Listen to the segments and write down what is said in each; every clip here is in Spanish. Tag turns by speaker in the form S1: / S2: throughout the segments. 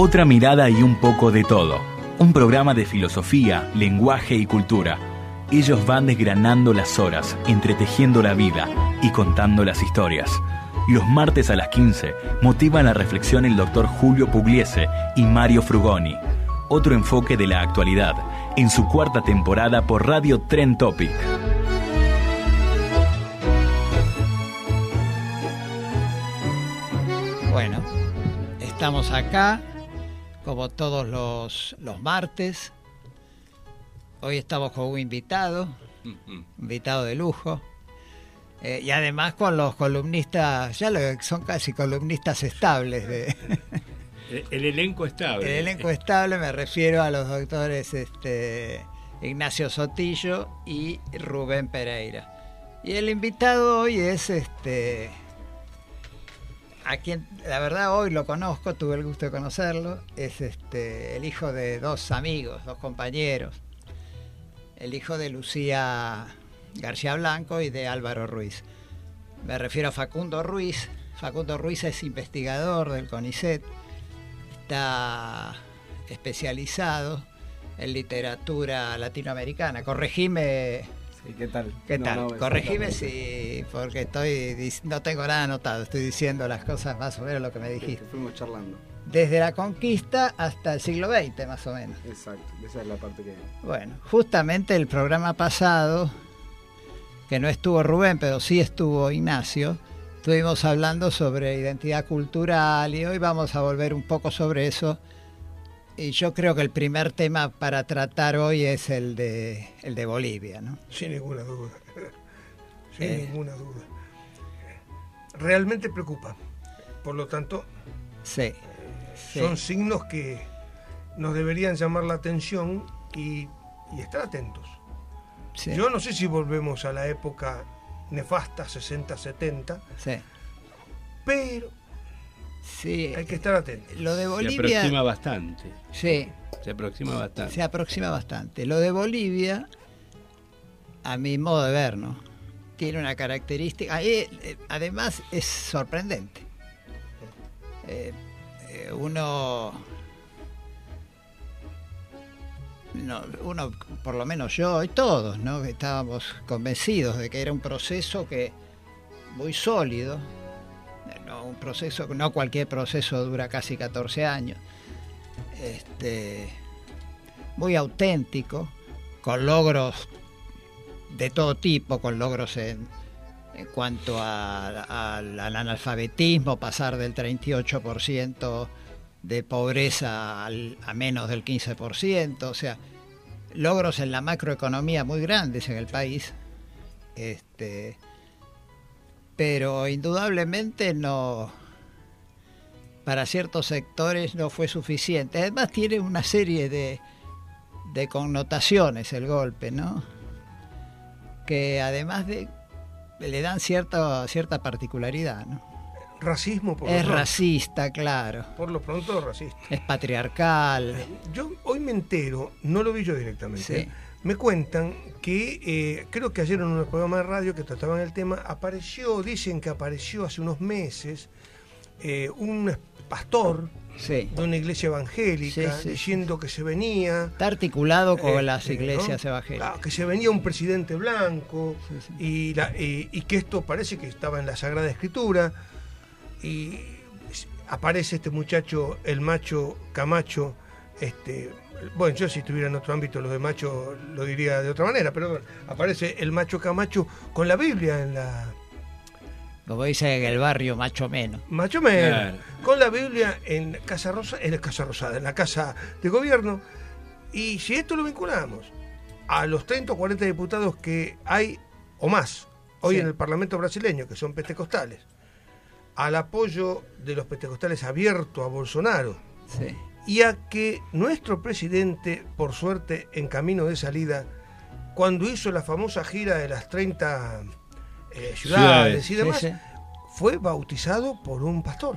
S1: Otra mirada y un poco de todo. Un programa de filosofía, lenguaje y cultura. Ellos van desgranando las horas, entretejiendo la vida y contando las historias. Los martes a las 15 motivan la reflexión el doctor Julio Pugliese y Mario Frugoni. Otro enfoque de la actualidad en su cuarta temporada por Radio Tren Topic.
S2: Bueno, estamos acá como todos los, los martes. Hoy estamos con un invitado, invitado de lujo. Eh, y además con los columnistas, ya lo, son casi columnistas estables. De,
S3: el, el elenco estable.
S2: el elenco estable me refiero a los doctores este, Ignacio Sotillo y Rubén Pereira. Y el invitado hoy es este a quien la verdad hoy lo conozco, tuve el gusto de conocerlo, es este el hijo de dos amigos, dos compañeros. El hijo de Lucía García Blanco y de Álvaro Ruiz. Me refiero a Facundo Ruiz. Facundo Ruiz es investigador del CONICET, está especializado en literatura latinoamericana. Corregime.
S4: Sí, ¿Qué tal?
S2: ¿Qué
S4: No,
S2: tal?
S4: no,
S2: Corregime si, porque estoy no tengo nada anotado, estoy diciendo las cosas más o menos lo que me
S4: Sí,
S2: dijiste.
S4: fuimos charlando.
S2: Desde la conquista hasta el siglo XX, más o menos.
S4: Exacto, esa es la parte que.
S2: Bueno, justamente el programa pasado, que no estuvo Rubén, pero sí estuvo Ignacio, estuvimos hablando sobre identidad cultural y hoy vamos a volver un poco sobre eso. Y yo creo que el primer tema para tratar hoy es el de, el de Bolivia, ¿no?
S5: Sin ninguna duda. Sin
S2: Eh.
S5: ninguna duda. Realmente preocupa. Por lo tanto,
S2: Sí. sí.
S5: son signos que nos deberían llamar la atención y, y estar atentos.
S2: sí,
S5: Yo no sé si volvemos a la época nefasta, 60-70,
S2: sí,
S5: pero
S2: sí.
S5: hay que estar atentos.
S2: Lo de
S3: Se
S2: Bolivia.
S3: aproxima bastante.
S2: Sí,
S3: Se aproxima bastante.
S2: se aproxima bastante. Lo de Bolivia, a mi modo de ver, ¿no? Tiene una característica. ahí, eh, además, es sorprendente. Eh, eh, uno. no, uno, por lo menos yo y todos, ¿no? Que Estábamos convencidos de que era un proceso que muy sólido, no un proceso, no cualquier proceso dura casi 14 años, este, muy auténtico, con logros de todo tipo, con logros en, en cuanto al analfabetismo, pasar del 38% de pobreza al- a menos del 15%, o sea, logros en la macroeconomía muy grandes en el país, este, pero indudablemente no, para ciertos sectores no fue suficiente. Además tiene una serie de, de connotaciones el golpe, ¿no? Que además de le dan cierta cierta particularidad, ¿no?
S5: Racismo, por
S2: Es
S5: lo pronto.
S2: racista, claro.
S5: Por lo pronto, racista.
S2: Es patriarcal.
S5: Yo hoy me entero, no lo vi yo directamente,
S2: Sí.
S5: Me cuentan que eh, creo que ayer en un programa de radio que trataban el tema, apareció, dicen que apareció hace unos meses eh, un pastor
S2: Sí.
S5: de una iglesia evangélica
S2: Sí, sí,
S5: diciendo que se venía...
S2: Está articulado con
S5: eh,
S2: las iglesias
S5: ¿no?
S2: evangélicas.
S5: Claro, que se venía un presidente blanco la- y- y que esto parece que estaba en la Sagrada Escritura y aparece este muchacho, el macho Camacho, este, bueno, yo si estuviera en otro ámbito lo de macho lo diría de otra manera, pero bueno, aparece el macho Camacho con la Biblia en la...
S2: Como dice en el barrio, macho menos.
S5: Macho menos,
S3: Claro.
S5: con la Biblia en Casa Rosa, en la Casa Rosada, en la Casa de Gobierno. Y si esto lo vinculamos a los 30 o 40 diputados que hay, o más, hoy
S2: Sí.
S5: en el Parlamento brasileño, que son pentecostales, al apoyo de los pentecostales abierto a Bolsonaro
S2: Sí.
S5: Y a que nuestro presidente, por suerte, en camino de salida, cuando hizo la famosa gira de las 30 eh, ciudades,
S3: Ciudades.
S5: y demás,
S2: sí.
S5: fue bautizado por un pastor.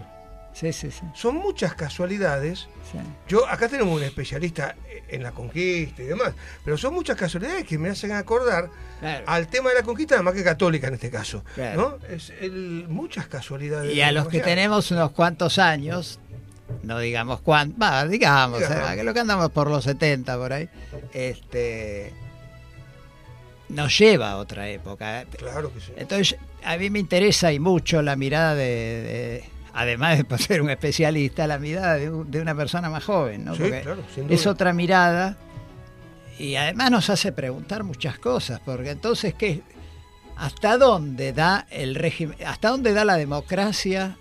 S2: Sí, sí, sí.
S5: Son muchas casualidades.
S2: sí.
S5: Yo acá tenemos un especialista en la conquista y demás, pero son muchas casualidades que me hacen acordar
S2: Claro.
S5: al tema de la conquista, además que católica en este caso.
S2: Claro.
S5: ¿no? Es el- muchas casualidades.
S2: Y a los que tenemos unos cuantos años, no digamos cuántos, va, digamos,
S5: Digamos.
S2: eh, que lo que andamos por los 70 por ahí, este nos lleva a otra época.
S5: Claro que sí.
S2: Entonces, a mí me interesa y mucho la mirada de, de- además de ser un especialista, la mirada de, un- de una persona más joven, ¿no?
S5: Sí,
S2: Porque
S5: claro, sin duda.
S2: es otra mirada y además nos hace preguntar muchas cosas, porque entonces, ¿qué? ¿Hasta dónde da el régimen, hasta dónde da la democracia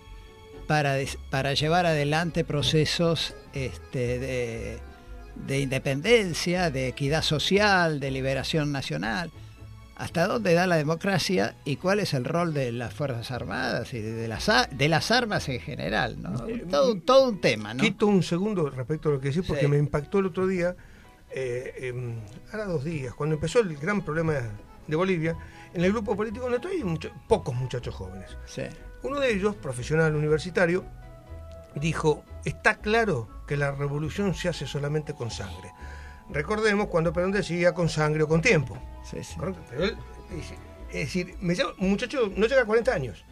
S2: para, para llevar adelante procesos este, de, de independencia, de equidad social, de liberación nacional? ¿Hasta dónde da la democracia y cuál es el rol de las Fuerzas Armadas y de, las, de las armas en general? ¿no? Todo, todo un tema, ¿no?
S5: Quito un segundo respecto a lo que decís, porque
S2: Sí.
S5: me impactó el otro día, eh, em, ahora dos días, cuando empezó el gran problema de Bolivia, en el grupo político donde estoy hay mucho- pocos muchachos jóvenes.
S2: Sí,
S5: Uno de ellos, profesional universitario, dijo, está claro que la revolución se hace solamente con sangre. Recordemos cuando Perón decía con sangre o con tiempo.
S2: sí, sí.
S5: Pero él es decir, me llama- un muchacho no llega a 40 años,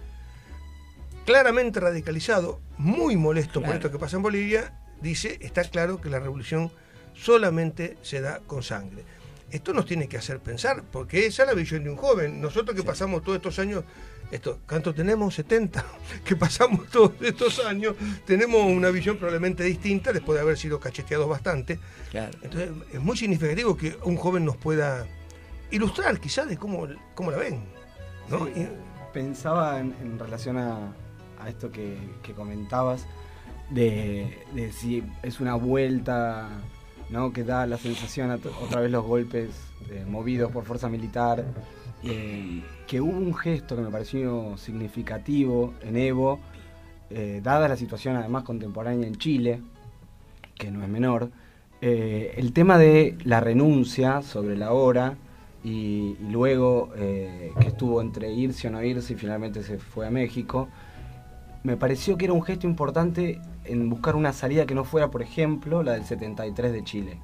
S5: claramente radicalizado, muy molesto por
S2: Claro.
S5: esto que pasa en Bolivia, dice, está claro que la revolución solamente se da con sangre. Esto nos tiene que hacer pensar, porque esa es la visión de un joven. Nosotros que pasamos todos estos años, esto, ¿cuánto tenemos? 70, que pasamos todos estos años, tenemos una visión probablemente distinta después de haber sido cacheteados bastante.
S2: Claro.
S5: Entonces es muy significativo que un joven nos pueda ilustrar quizás de cómo, cómo la ven. ¿no?
S4: Sí.
S5: Y-
S4: Pensaba en, en relación a, a esto que, que comentabas, de, de si es una vuelta ¿no? que da la sensación a otra vez los golpes eh, movidos por fuerza militar, eh, que hubo un gesto que me pareció significativo en Evo, eh, dada la situación además contemporánea en Chile, que no es menor, eh, el tema de la renuncia sobre la hora y, y luego eh, que estuvo entre irse o no irse y finalmente se fue a México, me pareció que era un gesto importante en buscar una salida que no fuera, por ejemplo, la del 73 de Chile.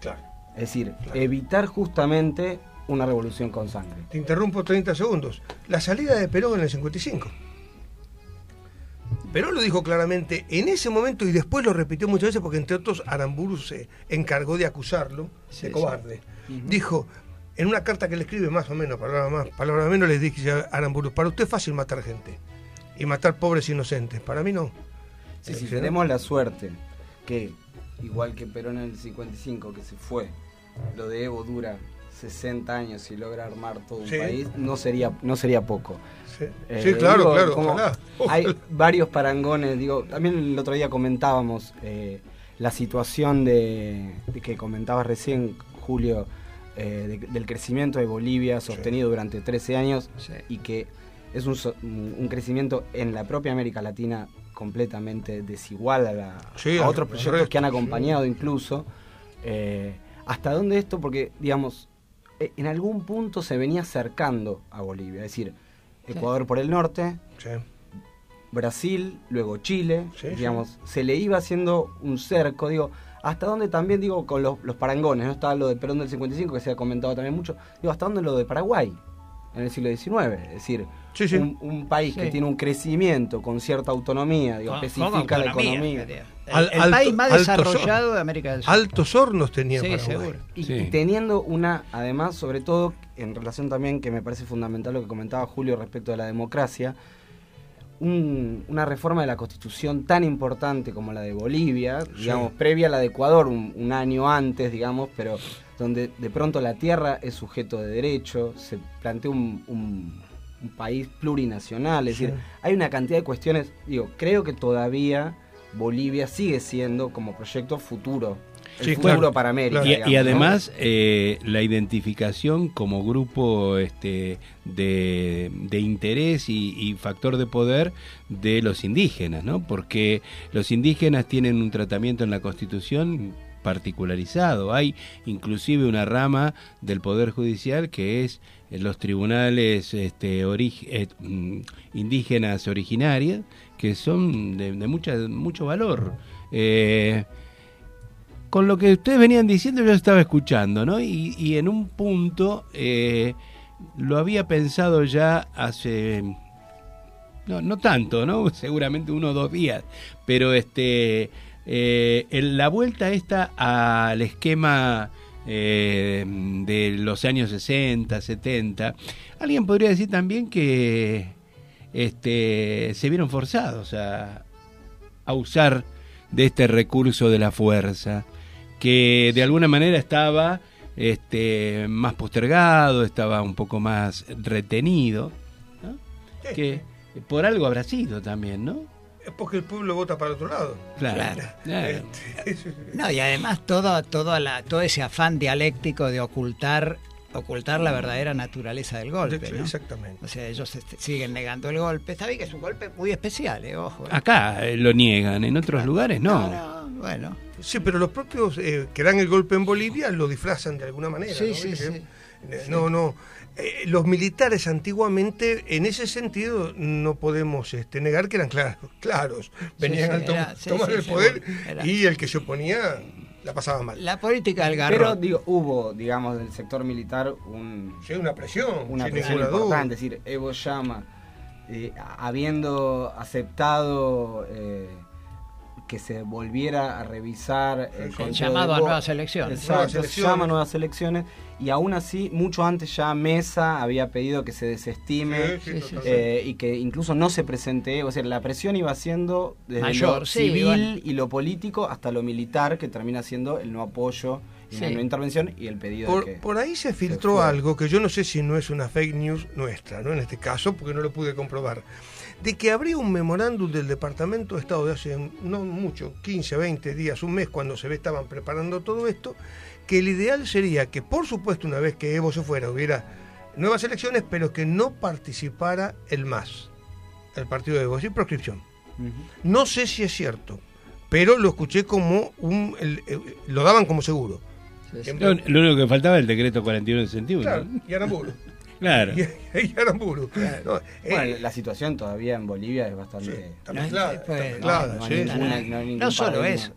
S5: claro.
S4: Es decir,
S5: Claro.
S4: evitar justamente una revolución con sangre.
S5: Te interrumpo 30 segundos. La salida de Perón en el 55. Perón lo dijo claramente en ese momento y después lo repitió muchas veces porque entre otros Aramburu se encargó de acusarlo
S2: Sí,
S5: de
S2: sí.
S5: cobarde. Dijo, en una carta que le escribe más o menos, palabra más, palabra menos, le dije a Aramburu, para usted es fácil matar gente y matar pobres inocentes, para mí no.
S4: Sí, si tenemos la suerte que, igual que Perón en el 55, que se fue, lo de Evo dura 60 años y logra armar todo un
S5: Sí.
S4: país, no sería, no sería poco.
S5: Sí,
S4: Eh,
S5: Sí, claro,
S4: digo,
S5: claro,
S4: como
S5: ojalá,
S4: Hay varios parangones, digo, también el otro día comentábamos eh, la situación de, de que comentabas recién, Julio, eh, de- del crecimiento de Bolivia sostenido durante 13 años
S2: Sí.
S4: y que es un, so- un crecimiento en la propia América Latina completamente desigual a, la-
S5: Sí,
S4: a
S5: al-
S4: otros proyectos
S5: resto,
S4: que han
S5: sí.
S4: acompañado incluso. Eh, ¿Hasta dónde esto? Porque, digamos, en algún punto se venía acercando a Bolivia, es decir, Ecuador por el norte,
S5: Sí.
S4: Brasil, luego Chile,
S5: Sí,
S4: digamos, se le iba haciendo un cerco, digo, hasta dónde también, digo, con los, los parangones, ¿no? Estaba lo de Perón del 55, que se ha comentado también mucho, digo, hasta dónde lo de Paraguay, en el siglo XIX, es decir,
S5: Sí, sí.
S4: Un, un país que tiene un crecimiento con cierta autonomía, digo,
S2: Con- con
S4: especifica la economía.
S2: El,
S5: Al-
S2: el
S5: alto-
S2: país más
S5: altos
S2: desarrollado de América del Sur.
S5: Altos hornos tenía
S2: sí,
S5: Paraguay.
S2: seguro.
S4: Y,
S3: Sí.
S4: y teniendo una, además, sobre todo, en relación también, que me parece fundamental lo que comentaba Julio respecto de la democracia, un- una reforma de la constitución tan importante como la de Bolivia, digamos, previa a la de Ecuador, un, un año antes, digamos, pero donde de pronto la tierra es sujeto de derecho, se plantea un, un- un país plurinacional, es
S5: Sí.
S4: decir, hay una cantidad de cuestiones, digo, creo que todavía Bolivia sigue siendo como proyecto futuro el
S5: Sí,
S4: futuro
S5: claro,
S4: para América.
S5: claro.
S3: Y,
S4: digamos,
S3: y
S4: ¿no?
S3: además eh, la identificación como grupo este, de, de interés y, y factor de poder de los indígenas, ¿no? Porque los indígenas tienen un tratamiento en la Constitución particularizado. Hay inclusive una rama del Poder Judicial que es eh, los tribunales este, eh, mm, indígenas originarias, que son de, de mucha, mucho valor. Eh, con lo que ustedes venían diciendo yo estaba escuchando, ¿no? Y, en un punto lo había pensado ya hace no, no tanto, ¿no? Seguramente uno o dos días, pero este eh, el- la vuelta esta al esquema eh, de los años 60, 70, alguien podría decir también que este se vieron forzados a, a usar de este recurso de la fuerza, que de alguna manera estaba este, más postergado, estaba un poco más retenido, ¿no? que por algo habrá sido también, ¿no?
S5: Es porque el pueblo vota para otro lado.
S3: Claro.
S2: Claro.
S3: claro.
S5: Este,
S2: No, y además todo, todo, la, todo ese afán dialéctico de ocultar, ocultar la verdadera naturaleza del golpe. ¿no?
S5: Exactamente.
S2: O sea, ellos este, siguen negando el golpe. Está bien que es un golpe muy especial, ¿eh? ojo. ¿eh?
S3: Acá eh, lo niegan, en otros lugares no.
S2: no, bueno.
S5: Sí, pero los propios eh, que dan el golpe en Bolivia lo disfrazan de alguna manera.
S2: Sí,
S5: ¿no?
S2: sí, sí.
S5: No, no. Eh, los militares antiguamente, en ese sentido, no podemos este, negar que eran claros. claros. Venían
S2: sí,
S5: a tom-
S2: era- sí,
S5: tomar
S2: sí,
S5: el
S2: sí,
S5: poder
S2: era-
S5: y el que se oponía la pasaba mal.
S2: La política del
S4: Pero
S2: garro.
S4: digo, hubo, digamos, del sector militar un,
S5: Sí, una presión,
S4: una presión importante. Es decir, Evo Llama, eh, habiendo aceptado eh, que se volviera a revisar el, conteo
S2: llamado a nuevas elecciones.
S4: Exacto,
S5: Nuevas elecciones.
S4: llama a nuevas elecciones. Y aún así, mucho antes ya Mesa había pedido que se desestime.
S5: Sí, sí,
S4: eh, y que incluso no se presente, o sea, la presión iba siendo desde
S2: Mayor,
S4: lo civil y lo político hasta lo militar, que termina siendo el no apoyo y la no intervención y el pedido
S5: Por,
S4: de que...
S5: por ahí se filtró algo que yo no sé si no es una fake news nuestra, ¿no? En este caso, porque no lo pude comprobar. De que habría un memorándum del Departamento de Estado de hace no mucho, 15, 20 días, un mes, cuando se ve estaban preparando todo esto, que el ideal sería que, por supuesto, una vez que Evo se fuera, hubiera nuevas elecciones, pero que no participara el MAS, el partido de Evo, sin proscripción. No sé si es cierto, pero lo escuché como un. el- el- lo daban como seguro.
S2: Sí, sí.
S3: Lo, lo único que faltaba es el decreto 41 de 61.
S5: Claro,
S3: ¿no?
S5: y Aramburu.
S3: Claro.
S5: Y, y Aramburu. No, eh,
S4: Bueno, la situación todavía en Bolivia es
S5: sí,
S4: bastante...
S5: está
S2: No, eh, pues, solo eso.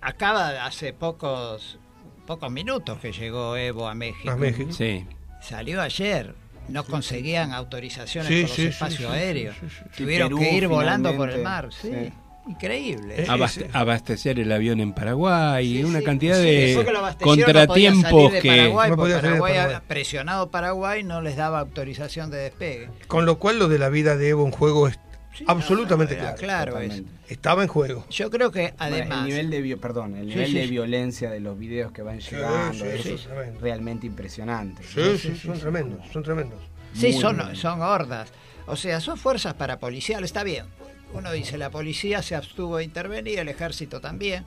S2: acaba hace pocos pocos minutos que llegó Evo a México.
S5: A México.
S3: Sí.
S2: Salió ayer. No conseguían autorizaciones
S5: Sí,
S2: por los
S5: sí,
S2: espacios aéreos.
S5: sí, sí, sí.
S2: Tuvieron
S4: Perú,
S2: que ir volando por el mar. Sí.
S4: sí.
S2: Increíble.
S5: Eh,
S3: Abaste-
S5: ese-
S3: abastecer el avión en Paraguay,
S2: Sí,
S3: una
S2: sí,
S3: cantidad
S2: sí,
S3: de
S2: que no
S3: contratiempos que...
S2: Paraguay,
S5: No de
S2: Paraguay,
S5: Paraguay.
S2: presionado Paraguay no les daba autorización de despegue.
S5: Con lo cual lo de la vida de Evo en juego es
S2: Sí,
S5: absolutamente
S2: no,
S5: claro. Estaba en juego.
S2: Yo creo que
S4: Bueno,
S2: además...
S4: el nivel de vi- perdón, el
S2: Sí,
S4: nivel
S2: sí,
S4: de
S2: sí.
S4: violencia de los videos que van llegando,
S5: sí,
S4: eso
S5: sí,
S4: es realmente impresionante.
S5: Sí, sí, son tremendos, son tremendos.
S2: Sí,
S4: Muy
S2: son,
S4: bien.
S2: son hordas. O sea, son fuerzas parapoliciales, está bien. Uno dice, la policía se abstuvo de intervenir, el ejército también.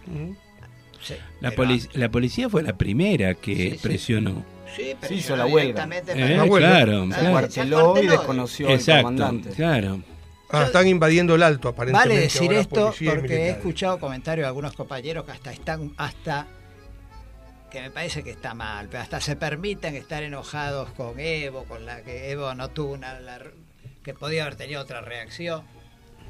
S2: Sí,
S3: La,
S2: pero-
S3: polic- la policía fue la primera que
S2: Sí, sí.
S3: presionó.
S2: Sí, pero
S4: Sí, hizo la huelga.
S3: Eh, claro,
S4: Se
S3: claro.
S4: cuarteló y desconoció al
S3: Exacto,
S4: comandante.
S3: claro.
S5: Ah, están invadiendo el alto, aparentemente.
S2: Vale decir
S5: ahora
S2: esto porque he escuchado comentarios de algunos compañeros que hasta están, hasta que me parece que está mal, pero hasta se permiten estar enojados con Evo, con la que Evo no tuvo una, la- que podía haber tenido otra reacción.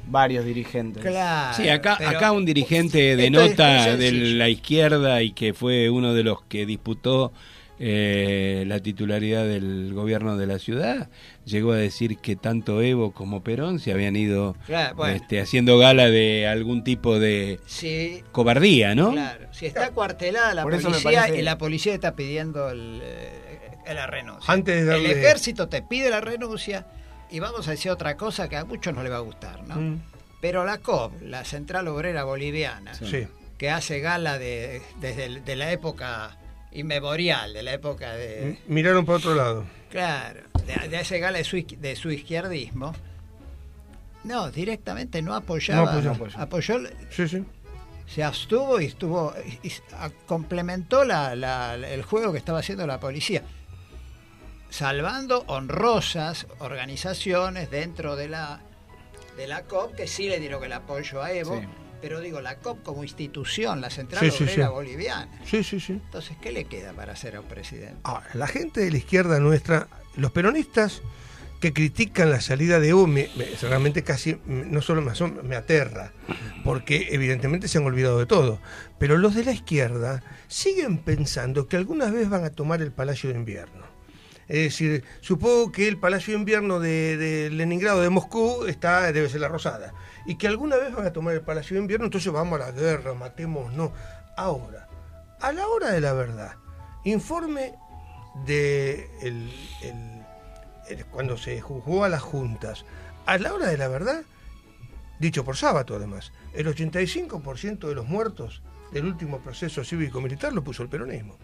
S4: Varios dirigentes.
S2: Claro.
S3: Sí, acá,
S2: pero-
S3: acá un dirigente de
S2: es
S3: nota de la izquierda y que fue uno de los que disputó eh, la titularidad del gobierno de la ciudad, llegó a decir que tanto Evo como Perón se habían ido
S2: Claro, bueno.
S3: este, haciendo gala de algún tipo de
S2: Sí,
S3: cobardía, ¿no?
S2: Claro, si está cuartelada la
S4: Por
S2: policía
S4: parece-
S2: y la policía está pidiendo el, eh, la renuncia.
S5: Antes de darle-
S2: El ejército te pide la renuncia y vamos a decir otra cosa que a muchos no le va a gustar, ¿no?
S5: Mm,
S2: Pero la COP, la Central Obrera Boliviana,
S5: Sí.
S2: que hace gala de, desde el- de la época inmemorial, de la época de...
S5: Miraron por otro lado.
S2: Claro, de, de hace gala de su, de su izquierdismo. No, directamente no apoyaba.
S5: No apoyó.
S2: apoyó
S5: Sí, sí.
S2: se abstuvo y estuvo y, complementó el juego que estaba haciendo la policía salvando honrosas organizaciones dentro de la de la COP que sí le dieron el apoyo a Evo pero digo la COP como institución la central obrera boliviana
S5: sí sí sí
S2: entonces qué le queda para ser a un presidente
S5: ahora la gente de la izquierda nuestra los peronistas que critican la salida de Evo realmente casi no solo me, me aterra, porque evidentemente se han olvidado de todo. Pero los de la izquierda siguen pensando que algunas veces van a tomar el Palacio de Invierno. Es decir, supongo que el Palacio de Invierno de, Leningrado, de Moscú, está, debe ser la Rosada. Y que alguna vez van a tomar el Palacio de Invierno, entonces vamos a la guerra, matemos, no. Ahora, a la hora de la verdad, informe de el cuando se juzgó a las juntas, a la hora de la verdad, dicho por sábado además, el 85% de los muertos del último proceso cívico-militar lo puso el peronismo.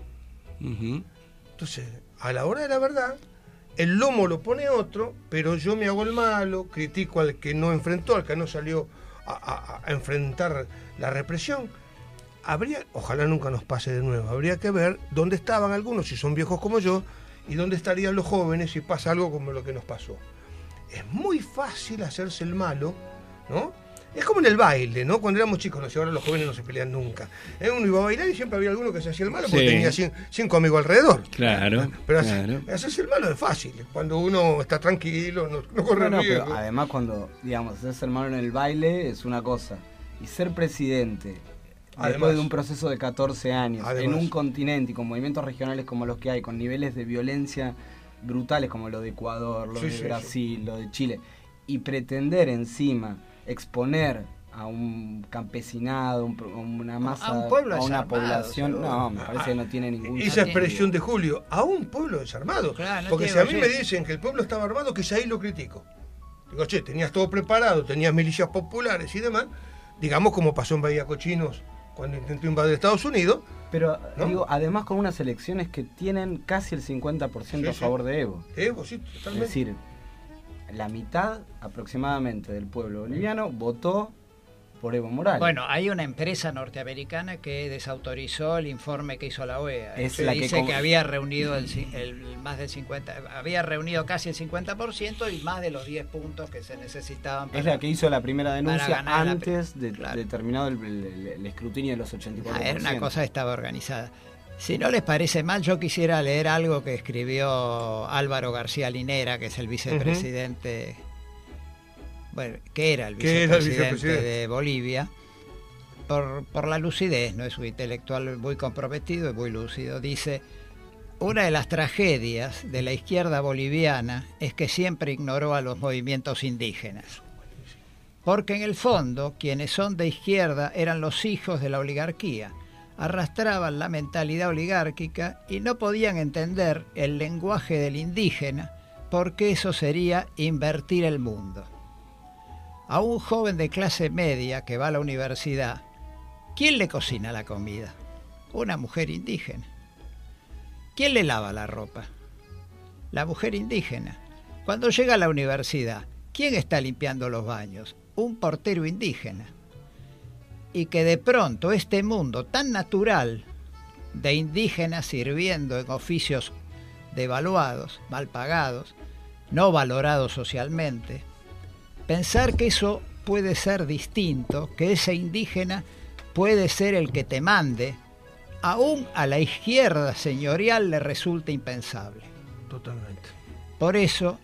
S5: Entonces, a la hora de la verdad, el lomo lo pone otro, pero yo me hago el malo, critico al que no enfrentó, al que no salió a, enfrentar la represión. Habría, ojalá nunca nos pase de nuevo, habría que ver dónde estaban algunos, si son viejos como yo, ¿Y dónde estarían los jóvenes si pasa algo como lo que nos pasó? Es muy fácil hacerse el malo, ¿no? Es como en el baile, ¿no? Cuando éramos chicos, no sé, ahora los jóvenes no se pelean nunca. ¿Eh? Uno iba a bailar y siempre había alguno que se hacía el malo porque tenía cinco amigos alrededor.
S3: Claro.
S5: Pero hacerse el malo es fácil. Cuando uno está tranquilo, no, corre riesgo.
S4: además, cuando, digamos, hacerse el malo en el baile es una cosa. Y ser presidente después de un proceso de 14 años, en un continente y con movimientos regionales como los que hay, con niveles de violencia brutales como lo de Ecuador, lo de Brasil, lo de Chile, y pretender encima exponer a un campesinado, una masa,
S2: a, un pueblo
S4: a una población, no, me parece que no tiene ningún
S5: Esa expresión de Julio, a un pueblo desarmado. Porque si a mí me dicen que el pueblo estaba armado, que ya ahí lo critico. Digo, che, tenías todo preparado, tenías milicias populares y demás, digamos como pasó en Bahía Cochinos cuando intentó invadir Estados Unidos.
S4: Pero digo, además con unas elecciones que tienen casi el 50% a favor de Evo.
S5: Evo, sí, totalmente.
S4: Es decir, la mitad aproximadamente del pueblo boliviano votó por Evo Morales.
S2: Bueno, hay una empresa norteamericana que desautorizó el informe que hizo la OEA.
S4: Es
S2: la
S4: dice
S2: que, había reunido el, más del 50, había reunido casi el 50% y más de los 10 puntos que se necesitaban.
S4: es la que hizo la primera denuncia antes de, terminado el, escrutinio de los 84%. Ah,
S2: era una cosa que estaba organizada. Si no les parece mal, yo quisiera leer algo que escribió Álvaro García Linera, que es el vicepresidente bueno, que era el vicepresidente, de Bolivia, por, por la lucidez, no es un intelectual muy comprometido, es muy lúcido, dice, una de las tragedias de la izquierda boliviana es que siempre ignoró a los movimientos indígenas. Porque en el fondo, quienes son de izquierda eran los hijos de la oligarquía, arrastraban la mentalidad oligárquica y no podían entender el lenguaje del indígena, porque eso sería invertir el mundo a un joven de clase media que va a la universidad, ¿quién le cocina la comida? Una mujer indígena. ¿Quién le lava la ropa? La mujer indígena. Cuando llega a la universidad, ¿quién está limpiando los baños? Un portero indígena. Y que de pronto este mundo tan natural de indígenas sirviendo en oficios devaluados, mal pagados, no valorados socialmente, pensar que eso puede ser distinto, que ese indígena puede ser el que te mande, aún a la izquierda señorial le resulta impensable.
S5: Totalmente.
S2: Por eso,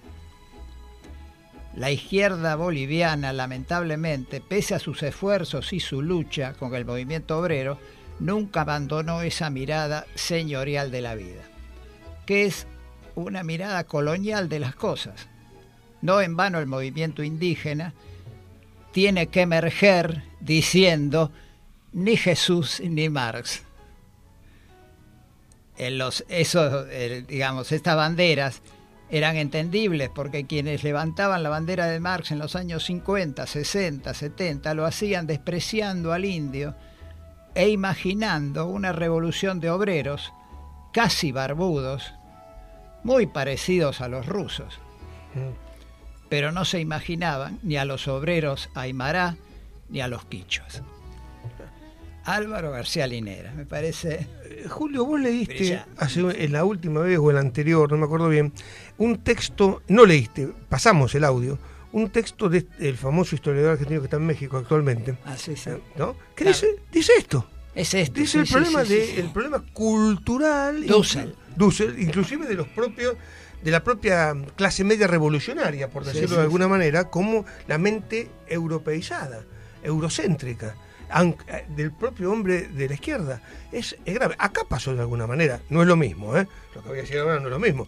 S2: la izquierda boliviana, lamentablemente, pese a sus esfuerzos y su lucha con el movimiento obrero, nunca abandonó esa mirada señorial de la vida, que es una mirada colonial de las cosas. No en vano el movimiento indígena tiene que emerger diciendo ni Jesús ni Marx. En los, esos, digamos, estas banderas eran entendibles porque quienes levantaban la bandera de Marx en los años 50, 60, 70 lo hacían despreciando al indio e imaginando una revolución de obreros casi barbudos, muy parecidos a los rusos. Pero no se imaginaban ni a los obreros aymará ni a los quichuas. Álvaro García Linera, me parece.
S5: Eh, Julio, vos leíste hace, en la última vez o en la anterior, no me acuerdo bien, un texto, no leíste, pasamos el audio, un texto del famoso historiador argentino que está en México actualmente,
S2: Ah, sí, sí.
S5: ¿no? Que
S2: Claro.
S5: dice, dice esto,
S2: Es este.
S5: dice
S2: sí,
S5: el problema de el problema cultural
S2: Dussel.
S5: Dussel, inclusive de los propios de la propia clase media revolucionaria, por decirlo de alguna manera, como la mente europeizada, eurocéntrica, eh, del propio hombre de la izquierda. Es, es grave. Acá pasó de alguna manera, no es lo mismo, ¿eh? lo que voy a decir ahora no es lo mismo,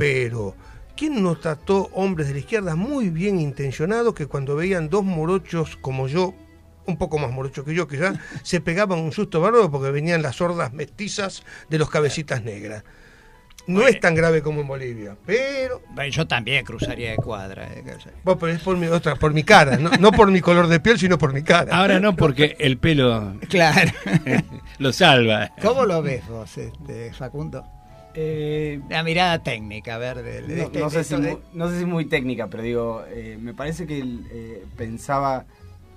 S5: pero ¿quién no trató hombres de la izquierda muy bien intencionados que cuando veían dos morochos como yo, un poco más morochos que yo, que ya se pegaban un susto bárbaro porque venían las hordas mestizas de los cabecitas negras? No es tan grave como en Bolivia, pero
S2: Bueno, yo también cruzaría de cuadra. eh,
S5: bueno, pero es por mi otra, por mi cara, no, no por mi color de piel, sino por mi cara.
S3: Ahora no, porque el pelo
S2: Claro.
S3: lo salva.
S2: ¿Cómo lo ves vos, este, Facundo?
S4: Eh,
S2: La mirada técnica, a ver. de- de
S4: no,
S2: este-
S4: no sé si
S2: de-
S4: mu- no sé si muy técnica, pero digo, eh, me parece que eh, pensaba,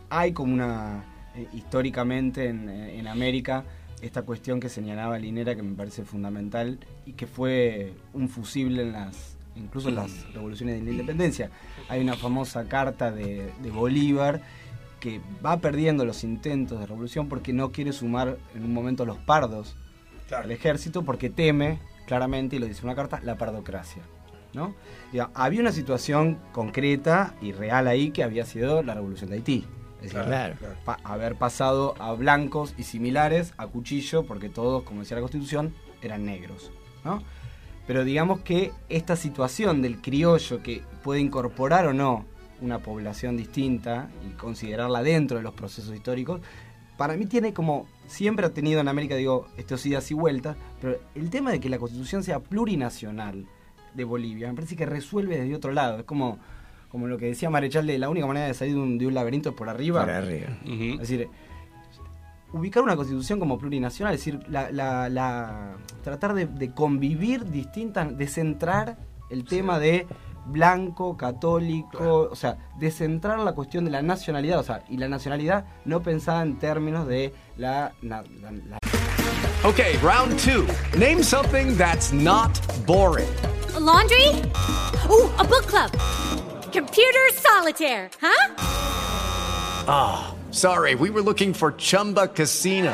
S4: hay como una, eh, históricamente en, en América, esta cuestión que señalaba Linera que me parece fundamental y que fue un fusible en las, incluso en las revoluciones de la independencia. Hay una famosa carta de, de Bolívar que va perdiendo los intentos de revolución porque no quiere sumar en un momento los pardos al ejército porque teme, claramente, y lo dice una carta, la pardocracia. ¿no? Digo, había una situación concreta y real ahí que había sido la revolución de Haití. Es decir,
S2: Claro.
S4: pa- haber pasado a blancos y similares a cuchillo, porque todos, como decía la Constitución, eran negros. ¿no? Pero digamos que esta situación del criollo que puede incorporar o no una población distinta y considerarla dentro de los procesos históricos, para mí tiene como, siempre ha tenido en América, digo, estos idas y vueltas, pero el tema de que la constitución sea plurinacional de Bolivia, me parece que resuelve desde otro lado. Es como, como lo que decía Marechal de la única manera de salir de un, de un laberinto es por arriba.
S2: Por arriba.
S4: Es decir, ubicar una constitución como plurinacional, es decir, la, la- la- tratar de, de convivir distintas, de centrar el tema de blanco, católico, o sea, de centrar la cuestión de la nacionalidad, o sea, y la nacionalidad no pensada en términos de la, la- la
S6: Okay, round two. Name something that's not boring.
S7: A laundry? Ooh, a book club. Computer solitaire, huh?
S6: Sorry, we were looking for Chumba Casino.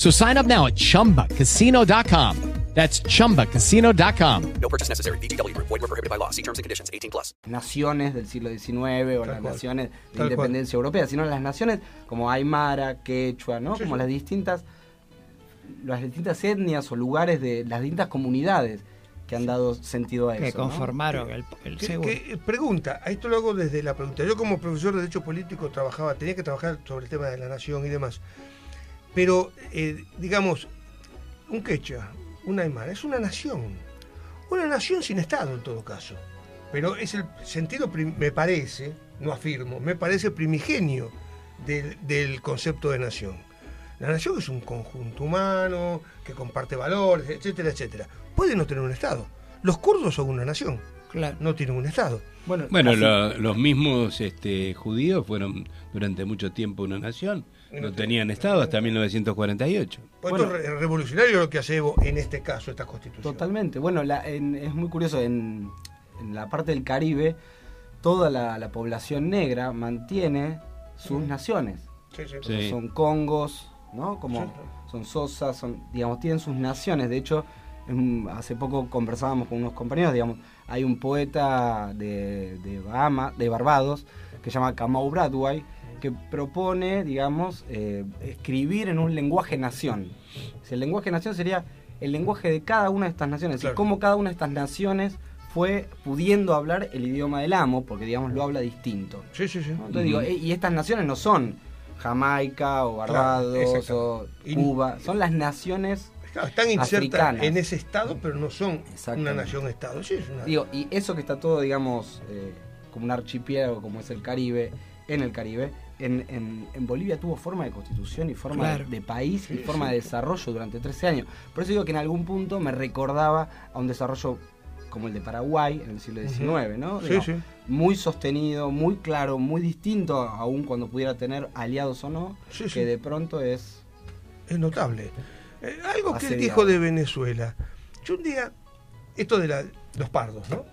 S8: So sign up now at chumbacasino.com. That's chumbacasino.com.
S6: No purchase necessary. VGW Group. Void where prohibited by law. See terms and conditions. 18 plus.
S4: naciones del siglo XIX o las
S5: cual.
S4: naciones de
S5: Tal cual.
S4: independencia europea, sino las naciones como Aymara, Quechua, ¿no?
S5: Sí,
S4: como
S5: sí.
S4: las distintas las distintas etnias o lugares de las distintas comunidades que han dado sentido a eso.
S2: que
S4: ¿no?
S2: conformaron el, el
S5: Que-
S2: seguro.
S5: que- pregunta, a esto lo hago desde la pregunta. Yo como profesor de Derecho Político trabajaba, tenía que trabajar sobre el tema de la nación y demás. Pero, eh, digamos, un quechua, un aymara, es una nación. Una nación sin Estado en todo caso. Pero es el sentido, prim- me parece, no afirmo, me parece primigenio del, del concepto de nación. La nación es un conjunto humano que comparte valores, etcétera, etcétera. Puede no tener un Estado. Los kurdos son una nación
S2: Claro.
S5: no tienen un Estado.
S4: Bueno,
S3: Bueno, lo- los mismos este, judíos fueron durante mucho tiempo una nación. No
S5: no
S3: tenían Estado hasta 1948.
S5: Pues
S4: Bueno.
S5: esto es re- revolucionario lo que hace Evo en este caso, esta constitución.
S4: Totalmente. Bueno, la- en- es muy curioso, en, en la parte del Caribe, toda la, la población negra mantiene sus naciones.
S5: Sí, sí.
S3: Sí.
S4: Son congos, ¿no? Como
S5: Sí.
S4: son sosas, son, digamos, tienen sus naciones. De hecho, en- hace poco conversábamos con unos compañeros, digamos, hay un poeta de, de Bahama, de Barbados, que se llama Kamau Bradway, que propone, digamos, eh, escribir en un lenguaje nación. Si el lenguaje nación sería el lenguaje de cada una de estas naciones,
S5: Claro.
S4: y cómo cada una de estas naciones fue pudiendo hablar el idioma del amo, porque digamos lo habla distinto.
S5: Sí, sí, sí.
S4: ¿no? Entonces digo, y estas naciones no son Jamaica o Barbados o Cuba, son las naciones
S5: Claro, Están insertas en ese estado, pero no son una nación-estado. Sí, es una-
S4: Digo, y eso que está todo, digamos, eh, como un archipiélago, como es el Caribe, en el Caribe, en, en- en Bolivia tuvo forma de constitución y forma
S2: Claro.
S4: de, de país y forma
S5: sí.
S4: de desarrollo durante 13 años. Por eso digo que en algún punto me recordaba a un desarrollo como el de Paraguay en el siglo XIX, ¿no?
S5: Sí,
S4: Digo,
S5: sí.
S4: Muy sostenido, muy claro, muy distinto, aún cuando pudiera tener aliados o no,
S5: Sí,
S4: que
S5: sí.
S4: de pronto es...
S5: Es notable. Eh, algo que él dijo de Venezuela. Yo un día, esto de la- los pardos, ¿no?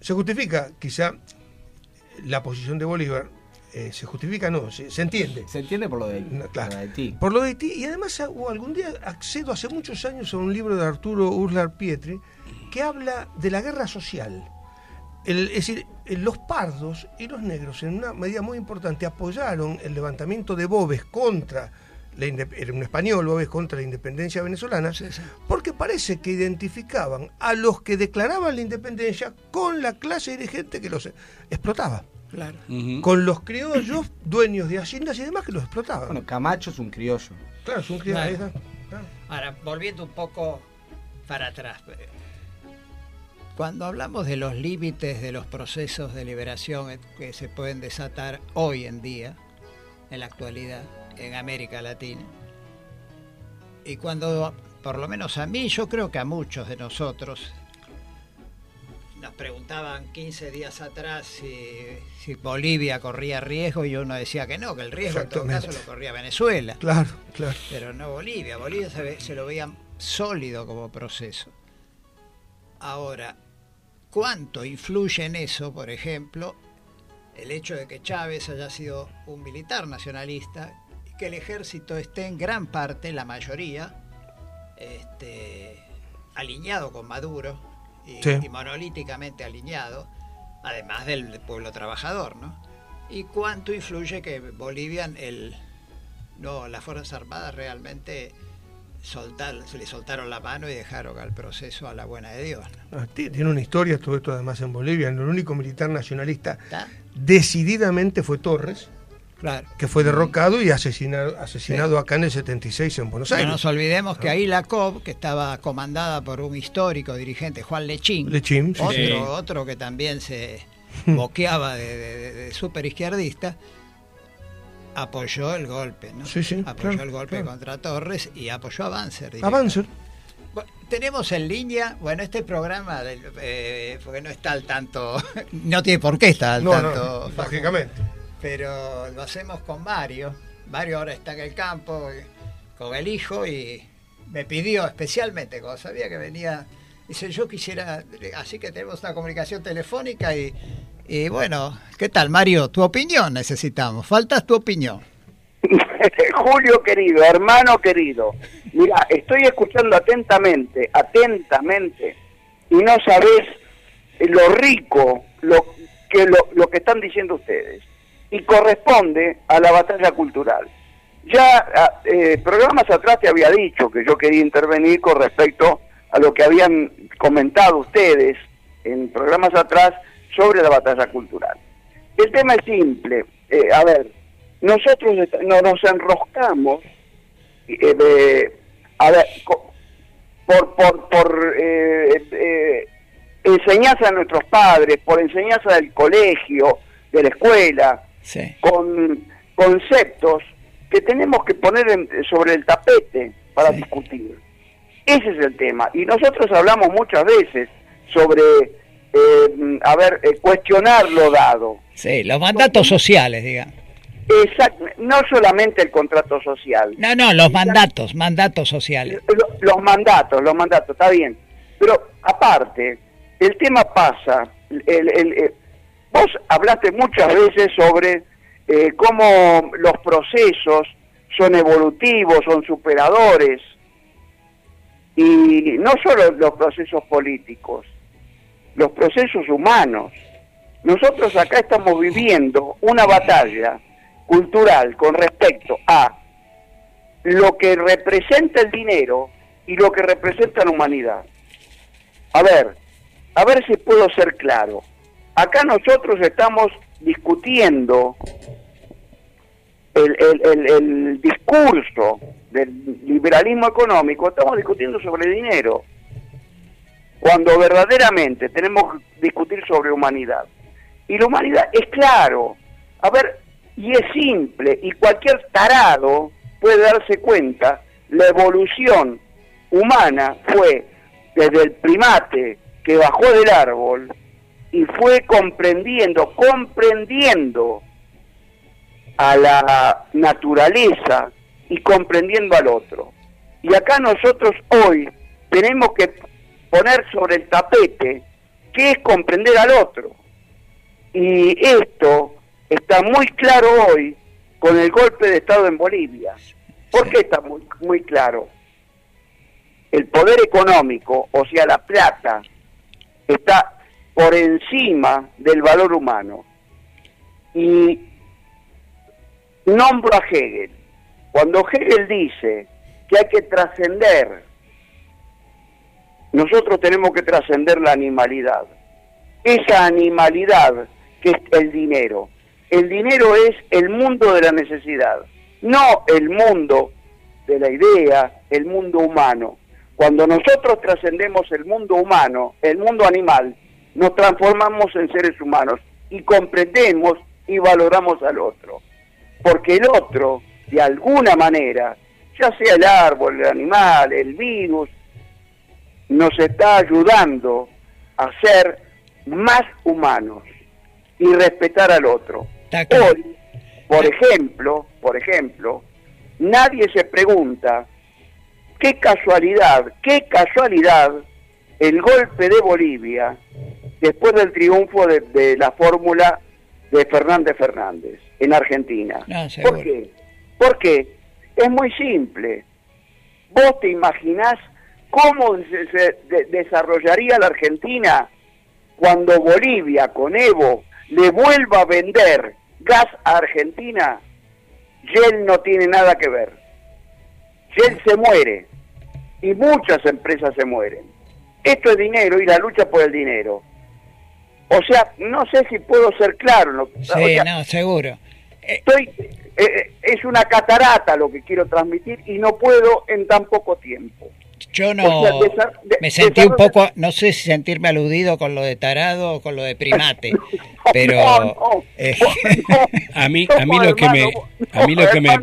S5: Se justifica, quizá, la posición de Bolívar. Eh, se justifica, no, se, se entiende.
S4: Se entiende por lo de,
S5: No, claro.
S4: por lo de Haití.
S5: Por lo de ti, y además ah, algún día accedo hace muchos años a un libro de Arturo Urlar Pietri que habla de la guerra social. El- es decir, eh, los pardos y los negros en una medida muy importante apoyaron el levantamiento de Bobes contra la era un español Bobes contra la independencia venezolana, porque parece que identificaban a los que declaraban la independencia con la clase dirigente que los explotaba,
S2: Claro.
S5: Con los criollos dueños de haciendas y demás que los explotaban.
S4: Bueno, Camacho es un criollo.
S5: Claro, es un criollo.
S2: Claro.
S5: Claro.
S2: Ahora, volviendo un poco para atrás. eh, Cuando hablamos de los límites de los procesos de liberación eh, que se pueden desatar hoy en día, en la actualidad, en América Latina, y cuando, por lo menos a mí, yo creo que a muchos de nosotros, nos preguntaban 15 días atrás si, si Bolivia corría riesgo y uno decía que no, que el riesgo en todo caso lo corría Venezuela.
S5: Claro, claro.
S2: Pero no Bolivia. Bolivia se, ve- se lo veía sólido como proceso. Ahora, ¿cuánto influye en eso, por ejemplo, el hecho de que Chávez haya sido un militar nacionalista y que el ejército esté en gran parte, la mayoría, este, alineado con Maduro y,
S5: Sí.
S2: y monolíticamente alineado, además del pueblo trabajador, ¿no? ¿Y cuánto influye que Bolivia, el, no, las Fuerzas Armadas realmente soltar, se le soltaron la mano y dejaron al proceso a la buena de Dios? ¿no?
S5: Ah, ti- Tiene una historia todo esto además en Bolivia. El único militar nacionalista
S2: ¿Está?
S5: decididamente fue Torres,
S2: Claro.
S5: que fue derrocado y asesinado, asesinado acá en el 76 en Buenos
S2: No
S5: Aires.
S2: nos olvidemos que ahí la COP, que estaba comandada por un histórico dirigente, Juan Lechín,
S5: Lechín, sí,
S2: otro,
S3: sí.
S2: otro que también se boqueaba de, de, de- de super izquierdista, apoyó el golpe, ¿no?
S5: Sí, sí,
S2: apoyó
S5: claro,
S2: el golpe
S5: claro.
S2: contra Torres y apoyó a Banzer. Bueno, tenemos en línea, bueno, este programa, del- eh, porque no está al tanto, no tiene por qué estar al
S5: No,
S2: tanto,
S5: no, lógicamente.
S2: Pero lo hacemos con Mario. Mario ahora está en el campo con el hijo y me pidió especialmente, cuando sabía que venía, dice, yo quisiera, así que tenemos una comunicación telefónica y, y bueno, ¿qué tal Mario? Tu opinión necesitamos, faltas tu opinión.
S9: Julio querido, hermano querido, mira, estoy escuchando atentamente, atentamente, y no sabes lo rico lo que lo, lo que están diciendo ustedes. Y corresponde a la batalla cultural. Ya ah, eh, programas atrás te había dicho que yo quería intervenir con respecto a lo que habían comentado ustedes en programas atrás sobre la batalla cultural. El tema es simple. Eh, a ver, nosotros no nos enroscamos eh, de- a ver, por, por, por eh, eh, enseñanza de nuestros padres, por enseñanza del colegio, de la escuela,
S2: Sí.
S9: con conceptos que tenemos que poner en- sobre el tapete para
S2: Sí.
S9: discutir. Ese es el tema. Y nosotros hablamos muchas veces sobre, eh, a ver, eh, cuestionar lo dado.
S2: Sí, los mandatos sociales, digamos.
S9: Exacto, no solamente el contrato social.
S2: No, no, los mandatos, mandatos sociales.
S9: Lo- Los mandatos, los mandatos, está bien. Pero aparte, el tema pasa, el, el- eh, vos hablaste muchas veces sobre eh, cómo los procesos son evolutivos, son superadores, y no solo los procesos políticos, los procesos humanos. Nosotros acá estamos viviendo una batalla cultural con respecto a lo que representa el dinero y lo que representa la humanidad. A ver, a ver si puedo ser claro. Acá nosotros estamos discutiendo el, el- el- discurso del liberalismo económico, estamos discutiendo sobre dinero, cuando verdaderamente tenemos que discutir sobre humanidad. Y la humanidad es claro, a ver, y es simple, y cualquier tarado puede darse cuenta, la evolución humana fue desde el primate que bajó del árbol y fue comprendiendo, comprendiendo a la naturaleza y comprendiendo al otro. Y acá nosotros hoy tenemos que poner sobre el tapete qué es comprender al otro. Y esto está muy claro hoy con el golpe de Estado en Bolivia. ¿Por qué está muy, muy claro? El poder económico, o sea, la plata, está por encima del valor humano. Y nombro a Hegel. Cuando Hegel dice que hay que trascender, nosotros tenemos que trascender la animalidad. Esa animalidad que es el dinero. El dinero es el mundo de la necesidad, no el mundo de la idea, el mundo humano. Cuando nosotros trascendemos el mundo humano, el mundo animal, nos transformamos en seres humanos y comprendemos y valoramos al otro. Porque el otro, de alguna manera, ya sea el árbol, el animal, el virus, nos está ayudando a ser más humanos y respetar al otro. Hoy, por ejemplo, por ejemplo, nadie se pregunta qué casualidad, qué casualidad el golpe de Bolivia después del triunfo de, de la fórmula de Fernández Fernández en Argentina.
S2: Seguro.
S9: ¿Por qué? Porque es muy simple. ¿Vos te imaginás cómo se, se de- desarrollaría la Argentina cuando Bolivia con Evo le vuelva a vender gas a Argentina? Shell no tiene nada que ver. Shell se muere y muchas empresas se mueren. Esto es dinero y la lucha por el dinero. O sea, no sé si puedo ser claro. ¿no?
S2: Sí,
S9: O sea,
S2: no, seguro.
S9: estoy eh, eh, es una catarata lo que quiero transmitir y no puedo en tan poco tiempo.
S2: Yo no
S9: O sea, desa- de-
S2: me sentí un poco, no sé si sentirme aludido con lo de tarado o con lo de primate, pero
S9: No, no.
S2: eh,
S3: A mí, a mí lo que me, a mí lo que me,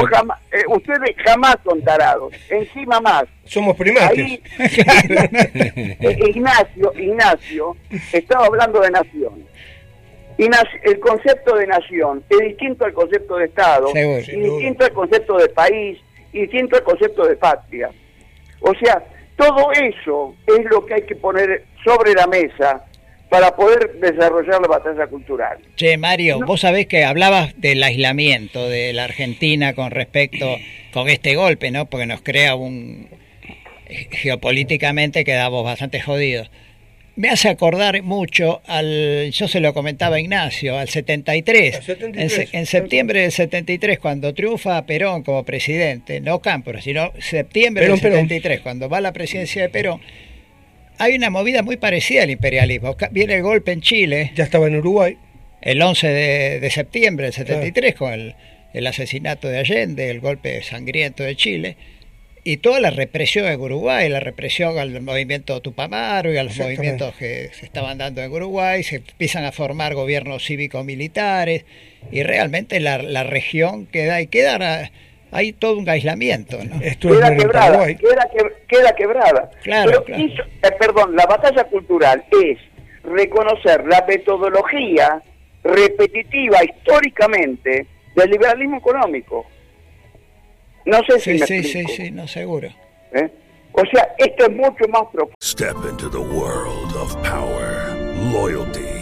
S9: vos- jamás- eh, ustedes jamás son tarados, encima más.
S5: Somos primates.
S9: Ahí, eh, Ignacio, Ignacio estaba hablando de nación. Y el concepto de nación es distinto al concepto de Estado,
S2: Seguro.
S9: y distinto al concepto de país, y distinto al concepto de patria. O sea, todo eso es lo que hay que poner sobre la mesa para poder desarrollar la batalla cultural.
S2: Che, Mario, vos sabés que hablabas del aislamiento de la Argentina con respecto con este golpe, ¿no? Porque nos crea un geopolíticamente quedamos bastante jodidos. Me hace acordar mucho al, yo se lo comentaba a Ignacio, al 73.
S5: Al 73.
S2: En, en septiembre del 73, cuando triunfa Perón como presidente, no Cámpora, sino septiembre
S5: Perón,
S2: del
S5: Perón.
S2: 73, cuando va la presidencia de Perón, hay una movida muy parecida al imperialismo. Viene el golpe en Chile,
S5: Ya estaba en Uruguay.
S2: el 11 de, de septiembre del 73 con el, el asesinato de Allende, el golpe sangriento de Chile, y toda la represión en Uruguay, la represión al movimiento Tupamaro y a los movimientos que se estaban dando en Uruguay, se empiezan a formar gobiernos cívico-militares y realmente la, la región queda y queda hay todo un aislamiento, ¿no?
S5: Esto es
S9: queda quebrada, queda, que- queda quebrada.
S2: Claro,
S9: Pero
S2: claro.
S9: hizo- eh, perdón, la batalla cultural es reconocer la metodología repetitiva históricamente del liberalismo económico. No sé si
S2: Sí,
S9: me
S2: sí, sí, sí, no seguro.
S9: ¿eh? O sea, esto es mucho más profundo.
S10: Step into the world of power, loyalty,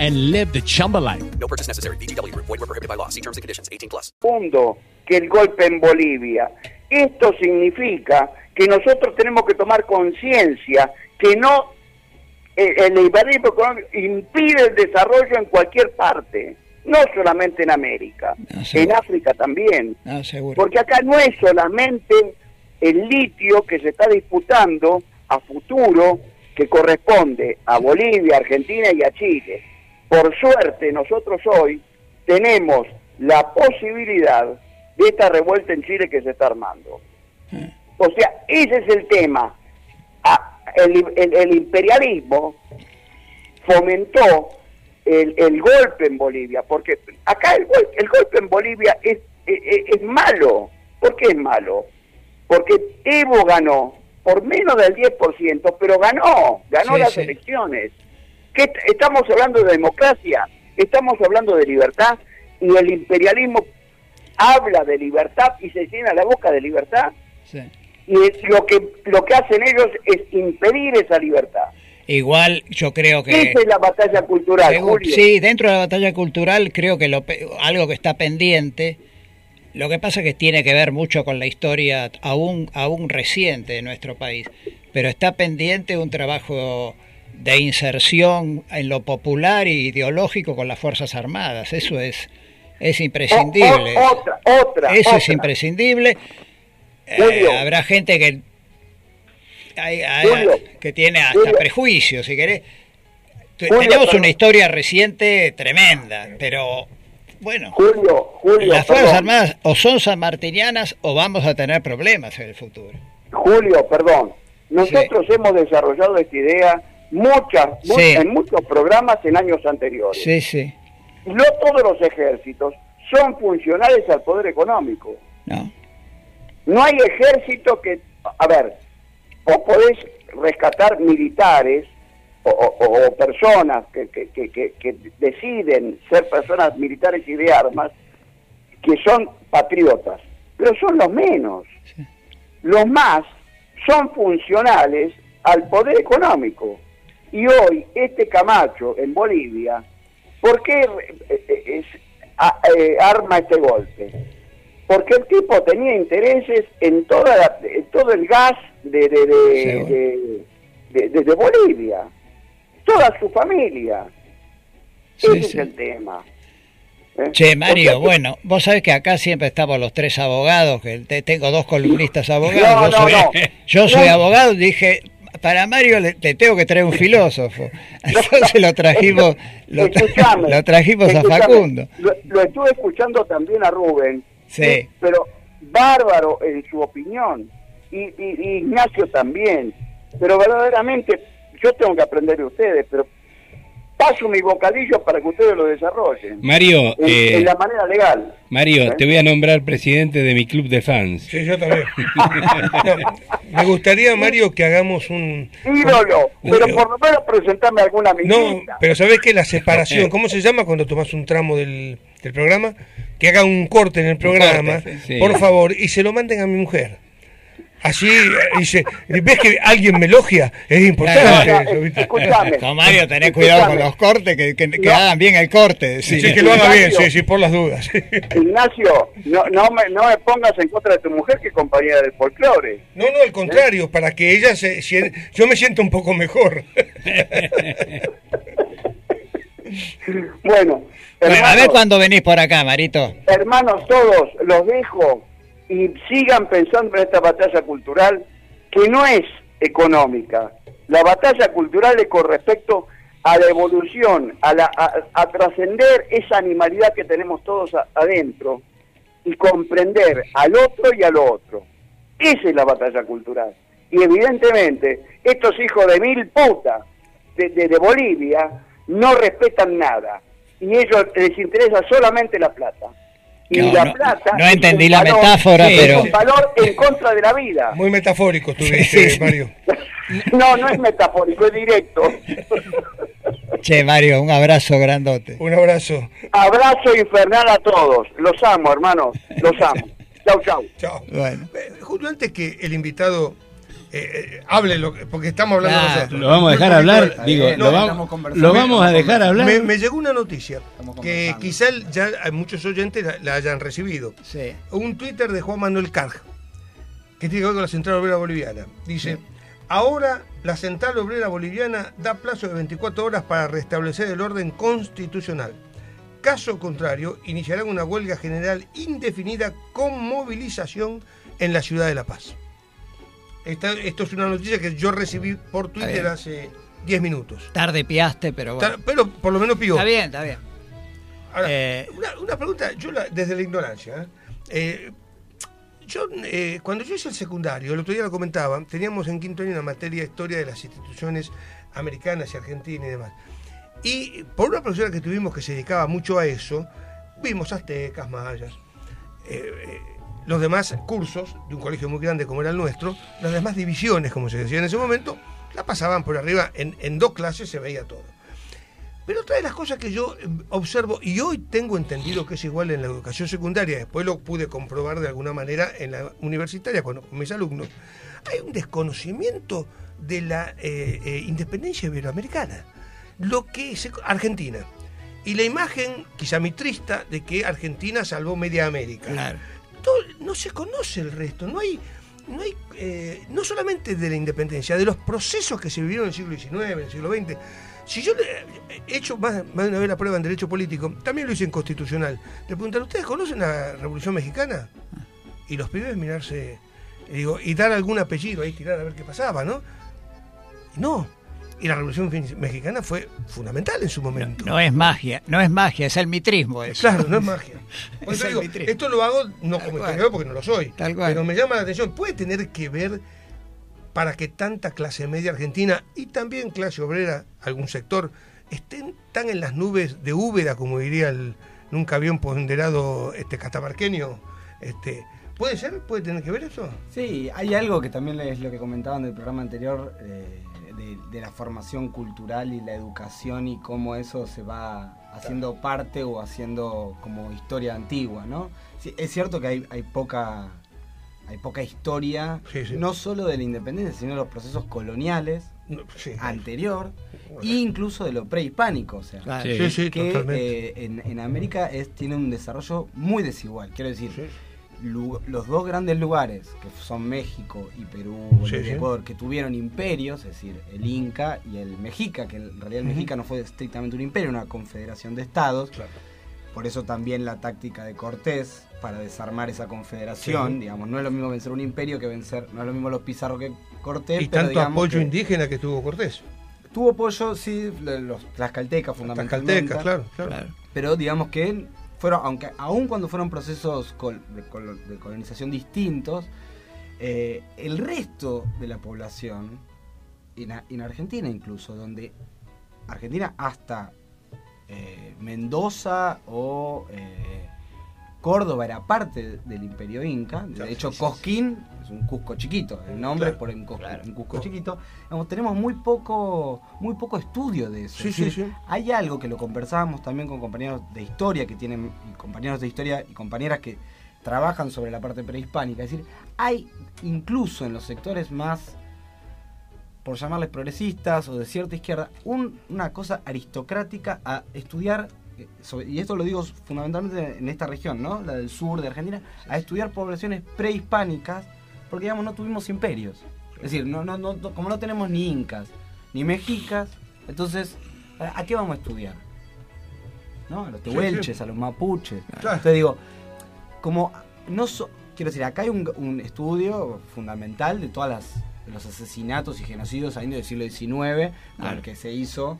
S8: and live the Chumba life.
S11: No purchase necessary. Group. Void were prohibited by law. See terms and conditions. 18 plus.
S9: Segundo, que el golpe en Bolivia. Esto significa que nosotros tenemos que tomar conciencia que no eh, el liberalismo económico impide el desarrollo en cualquier parte, no solamente en América, en África también.
S2: No, seguro.
S9: Porque acá no es solamente el litio que se está disputando a futuro que corresponde a Bolivia, Argentina y a Chile. Por suerte, nosotros hoy tenemos la posibilidad de esta revuelta en Chile que se está armando. O sea, ese es el tema. Ah, el, el- el imperialismo fomentó el, el golpe en Bolivia, porque acá el, gol- el golpe en Bolivia es, es, es malo. ¿Por qué es malo? Porque Evo ganó por menos del 10%, pero ganó, ganó
S2: Sí,
S9: las
S2: sí.
S9: elecciones. ¿Qué est- estamos hablando de democracia, estamos hablando de libertad, y el imperialismo habla de libertad y se llena la boca de libertad,
S2: Sí.
S9: y lo que, lo que hacen ellos es impedir esa libertad.
S2: Igual yo creo que...
S9: Esa es la batalla cultural, Julio.
S2: sí, dentro de la batalla cultural creo que lo, algo que está pendiente, lo que pasa es que tiene que ver mucho con la historia aún, aún reciente de nuestro país, pero está pendiente un trabajo de inserción en lo popular e ideológico con las Fuerzas Armadas, eso es, es imprescindible.
S9: O- otra, otra,
S2: Eso es imprescindible. Eh, habrá gente que hay- que tiene hasta
S9: Julio.
S2: prejuicios, si querés.
S9: Julio,
S2: Tenemos
S9: perdón.
S2: una historia reciente tremenda, pero bueno,
S9: Julio, Julio,
S2: las Fuerzas
S9: perdón.
S2: Armadas o son sanmartinianas o vamos a tener problemas en el futuro.
S9: Julio, perdón. Nosotros hemos desarrollado esta idea muchas, mu-
S2: Sí.
S9: en muchos programas en años anteriores.
S2: Sí, sí.
S9: No todos los ejércitos son funcionales al poder económico.
S2: No.
S9: No hay ejército que... A ver, vos podés rescatar militares o, o- o personas que, que- que- que- que deciden ser personas militares y de armas que son patriotas, pero son los menos. Los más son funcionales al poder económico. Y hoy este Camacho en Bolivia, ¿por qué eh, eh, es- a- eh, arma este golpe? Porque el tipo tenía intereses en toda la- en todo el gas de, Bolivia, toda su familia.
S2: Sí,
S9: Ese
S2: sí.
S9: es el tema. ¿eh?
S2: Che, Mario,
S9: Porque-
S2: bueno, vos sabés que acá siempre estamos los tres abogados, que te- tengo dos columnistas abogados.
S9: No,
S2: yo
S9: no,
S2: soy,
S9: no.
S2: yo soy abogado, dije, para Mario le, le tengo que traer un filósofo. Entonces lo trajimos, lo, tra-
S9: Escuchame,
S2: lo trajimos a Facundo.
S9: Lo, lo estuve escuchando también a Rubén.
S2: Sí.
S9: Pero bárbaro en su opinión. Y, y- y Ignacio también. Pero verdaderamente, yo tengo que aprender de ustedes, pero paso mi bocadillo para que ustedes lo desarrollen.
S3: Mario,
S9: En,
S3: eh,
S9: en la manera legal.
S3: Mario,
S9: ¿Eh?
S3: te voy a nombrar presidente de mi club de fans.
S5: Sí, yo también. No, me gustaría, Mario, que hagamos un...
S9: Ídolo, pero por lo menos presentarme alguna
S5: No,
S9: amiguita.
S5: pero ¿sabés qué? La separación, ¿cómo se llama cuando tomas un tramo del, del programa? Que haga un corte en el programa,
S3: corte, sí.
S5: por favor, y se lo manden a mi mujer. Así, eh, dice, ¿ves que alguien me elogia? Es importante.
S9: No, no, escuchame.
S2: Con Mario, tenés cuidado con los cortes, que, que- que
S9: No.
S2: hagan bien el corte. Sí,
S5: Sí, que lo haga bien, sí, sí, por las dudas.
S9: Ignacio, no, no, me, no me pongas en contra de tu mujer que es compañera del folclore.
S5: No, no, al contrario, para que ella se... sien- yo me siento un poco mejor.
S9: Bueno,
S2: Bueno, a ver
S9: hermanos,
S2: cuándo venís por acá, Marito.
S9: hermanos todos, los dejo y sigan pensando en esta batalla cultural que no es económica. La batalla cultural es con respecto a la evolución, a, la, a, trascender esa animalidad que tenemos todos adentro y comprender al otro y al otro. Esa es la batalla cultural. Y evidentemente, estos hijos de mil putas de, de- de Bolivia no respetan nada y ellos les interesa solamente la plata. Y
S2: No,
S9: la
S2: no,
S9: plata
S2: no
S9: es
S2: entendí la
S9: valor-
S2: metáfora,
S9: es
S2: pero-
S9: un valor en contra de la vida.
S5: Muy metafórico estuviste, Mario.
S9: No, no es metafórico, es directo.
S2: Che, Mario, un abrazo grandote.
S5: Un abrazo.
S9: Abrazo infernal a todos. Los amo, hermanos. Los amo. Chau, chau.
S5: Chao.
S2: Bueno.
S5: Eh, Julio, antes que el invitado eh, eh, hable, lo que- porque estamos hablando
S2: Claro.
S5: nosotros.
S3: Lo vamos a dejar hablar, digo,
S5: eh,
S3: lo, vamos- lo a dejar hablar.
S5: Me, me llegó una noticia que quizá ya muchos oyentes la, la hayan recibido.
S2: Sí.
S5: Un Twitter de Juan Manuel Carg, que tiene que ver con la Central Obrera Boliviana. Dice, ahora la Central Obrera Boliviana da plazo de 24 horas para restablecer el orden constitucional. Caso contrario, iniciarán una huelga general indefinida con movilización en la ciudad de La Paz. Esta- esto es una noticia que yo recibí por Twitter hace 10 minutos.
S2: Tarde piaste, pero bueno.
S5: Pero por lo menos pidió.
S2: Está bien, está bien.
S5: Ahora,
S2: Eh,
S5: una, una pregunta, yo la- desde la ignorancia. ¿eh? Eh, yo, cuando yo hice el secundario, el otro día lo comentaba, teníamos en quinto año una materia de historia de las instituciones americanas y argentinas y demás. Y por una profesora que tuvimos que se dedicaba mucho a eso, vimos aztecas, mayas, eh, los demás cursos de un colegio muy grande como era el nuestro, las demás divisiones, como se decía en ese momento, la pasaban por arriba, en, dos clases se veía todo. Pero otra de las cosas que yo eh, observo, y hoy tengo entendido que es igual en la educación secundaria, después lo pude comprobar de alguna manera en la universitaria con, mis alumnos, hay un desconocimiento de la eh, eh, independencia iberoamericana. Lo que se, Argentina. Y la imagen, quizá mitrista, de que Argentina salvó media América.
S2: Claro.
S5: Todo- no se conoce el resto, no hay, no hay, eh, no solamente de la independencia, de los procesos que se vivieron en el siglo XIX, en el siglo XX. Si yo he hecho más, más de una vez la prueba en derecho político, también lo hice en constitucional. Le preguntan, ¿ustedes conocen la Revolución Mexicana? Y los pibes mirarse, y digo, y dar algún apellido ahí, tirar a ver qué pasaba, ¿no? No. Y la Revolución Mexicana fue fundamental en su momento.
S2: No es magia, no es magia, es el mitrismo eso.
S5: Claro, no es magia. Por
S2: Es
S5: eso
S2: el
S5: digo,
S2: mitrismo.
S5: esto lo hago no
S2: Tal
S5: como
S2: cual.
S5: historiador porque no lo soy.
S2: Tal cual.
S5: Pero me llama la atención. Puede tener que ver para que tanta clase media argentina y también clase obrera, algún sector, estén tan en las nubes de Úbeda, como diría el nunca bien ponderado este catamarqueño. Este, ¿Puede ser? ¿Puede tener que ver eso?
S4: Sí, hay algo que también es lo que comentaban del programa anterior, eh, de, de la formación cultural y la educación y cómo eso se va haciendo parte o haciendo como historia antigua, ¿no? Sí, es cierto que hay, hay poca hay poca historia,
S5: Sí, sí.
S4: no solo de la independencia, sino de los procesos coloniales
S5: No, sí.
S4: anterior e incluso de lo prehispánico, o sea,
S2: Claro.
S3: Sí.
S5: Sí, sí,
S4: que eh, en, en América es, tiene un desarrollo muy desigual. Quiero decir, los dos grandes lugares, que son México y Perú,
S5: Sí, sí.
S4: Ecuador, que tuvieron imperios, es decir, el Inca y el Mexica, que en realidad el
S5: Ujú.
S4: Mexica no fue estrictamente un imperio, una confederación de estados.
S5: Claro.
S4: Por eso también la táctica de Cortés para desarmar esa confederación,
S5: Sí.
S4: digamos, no es lo mismo vencer un imperio que vencer, no es lo mismo los Pizarro que Cortés.
S5: Y
S4: pero
S5: tanto
S4: digamos
S5: apoyo
S4: que
S5: indígena que tuvo Cortés.
S4: Tuvo apoyo, sí, los tlaxcaltecas fundamentalmente.
S5: Tlaxcaltecas, claro, claro.
S2: Claro.
S4: Pero digamos que fueron, aunque aún cuando fueron procesos de, colo- de colonización distintos, eh, el resto de la población, en, en Argentina incluso, donde Argentina hasta eh, Mendoza o eh, Córdoba era parte del imperio inca, de hecho
S5: sí,
S4: Cosquín es un Cusco chiquito, el nombre
S5: Claro.
S4: es por un Cusco, un Cusco chiquito, Digamos, tenemos muy poco, muy poco estudio de eso. Es decir. Hay algo que lo conversábamos también con compañeros de historia que tienen, compañeros de historia y compañeras que trabajan sobre la parte prehispánica. Es decir, hay incluso en los sectores más, por llamarles progresistas o de cierta izquierda, un- una cosa aristocrática a estudiar, sobre- y esto lo digo fundamentalmente en esta región, ¿no? La del sur de Argentina, a estudiar poblaciones prehispánicas, porque digamos no tuvimos imperios. Es decir, no, no, no, como no tenemos ni incas, ni mexicas, entonces, ¿a qué vamos a estudiar? ¿No? A los tehuelches,
S5: sí.
S4: a los mapuches.
S5: Claro.
S4: Entonces digo, como no so- quiero decir, acá hay un, un estudio fundamental de todas las de los asesinatos y genocidios saliendo del siglo XIX, con el que se hizo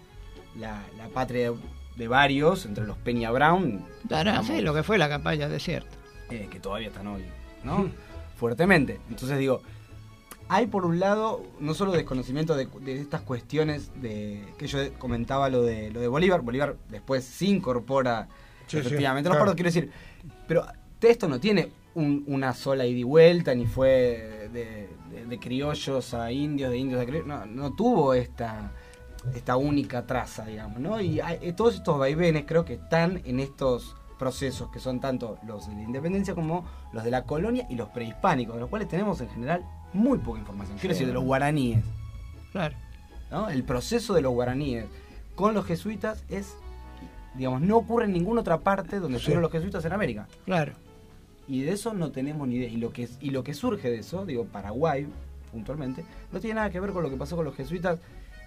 S4: la, la patria de, varios, entre los Peña Brown,
S2: Claro, sí, lo que fue la campaña desierta.
S4: eh, que todavía están hoy, ¿no? Fuertemente. Entonces digo, hay por un lado no solo desconocimiento de, de estas cuestiones de que yo comentaba lo de lo de Bolívar, Bolívar después se incorpora
S5: Sí, sí,
S4: efectivamente, no
S5: claro.
S4: recuerdo, quiero decir, pero esto no tiene un- una sola ida y vuelta, ni fue de, de- de criollos a indios, de indios a criollos, no, no tuvo esta esta única traza, digamos, ¿no? Y hay- eh, todos estos vaivenes creo que están en estos procesos que son tanto los de la independencia como los de la colonia y los prehispánicos, de los cuales tenemos en general muy poca información. Quiero decir, de los guaraníes.
S2: Claro.
S4: ¿no? El proceso de los guaraníes con los jesuitas es, digamos, no ocurre en ninguna otra parte donde
S2: Sí.
S4: estuvieron los jesuitas en América.
S2: Claro.
S4: Y de eso no tenemos ni idea. Y lo que, y lo que surge de eso, digo, Paraguay, puntualmente, no tiene nada que ver con lo que pasó con los jesuitas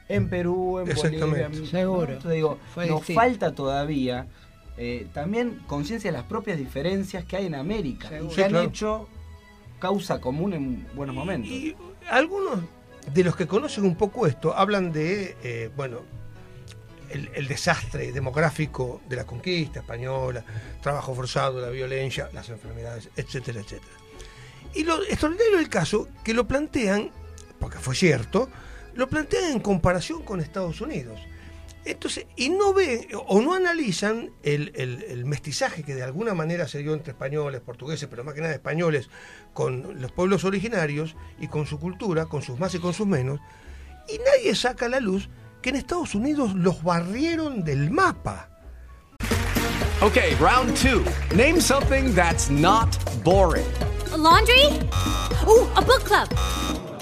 S4: en Perú, en Bolivia.
S2: Seguro.
S4: digo,
S2: Fue
S4: nos
S2: distinto.
S4: falta todavía eh, también conciencia de las propias diferencias que hay en América.
S2: Seguro.
S4: Y
S5: Sí,
S4: que han
S5: claro.
S4: hecho causa común en buenos momentos.
S5: Y algunos de los que conocen un poco esto hablan de, eh, bueno, el, el desastre demográfico de la conquista española, trabajo forzado, la violencia, las enfermedades, etcétera, etcétera. Y lo extraordinario del caso, que lo plantean, porque fue cierto, lo plantean en comparación con Estados Unidos. Entonces, y no ven o no analizan el, el- el mestizaje que de alguna manera se dio entre españoles, portugueses, pero más que nada españoles, con los pueblos originarios y con su cultura, con sus más y con sus menos. Y nadie saca a la luz que en Estados Unidos los barrieron del mapa.
S6: Okay, round two. Name something that's not boring.
S7: A laundry? Ooh, a book club.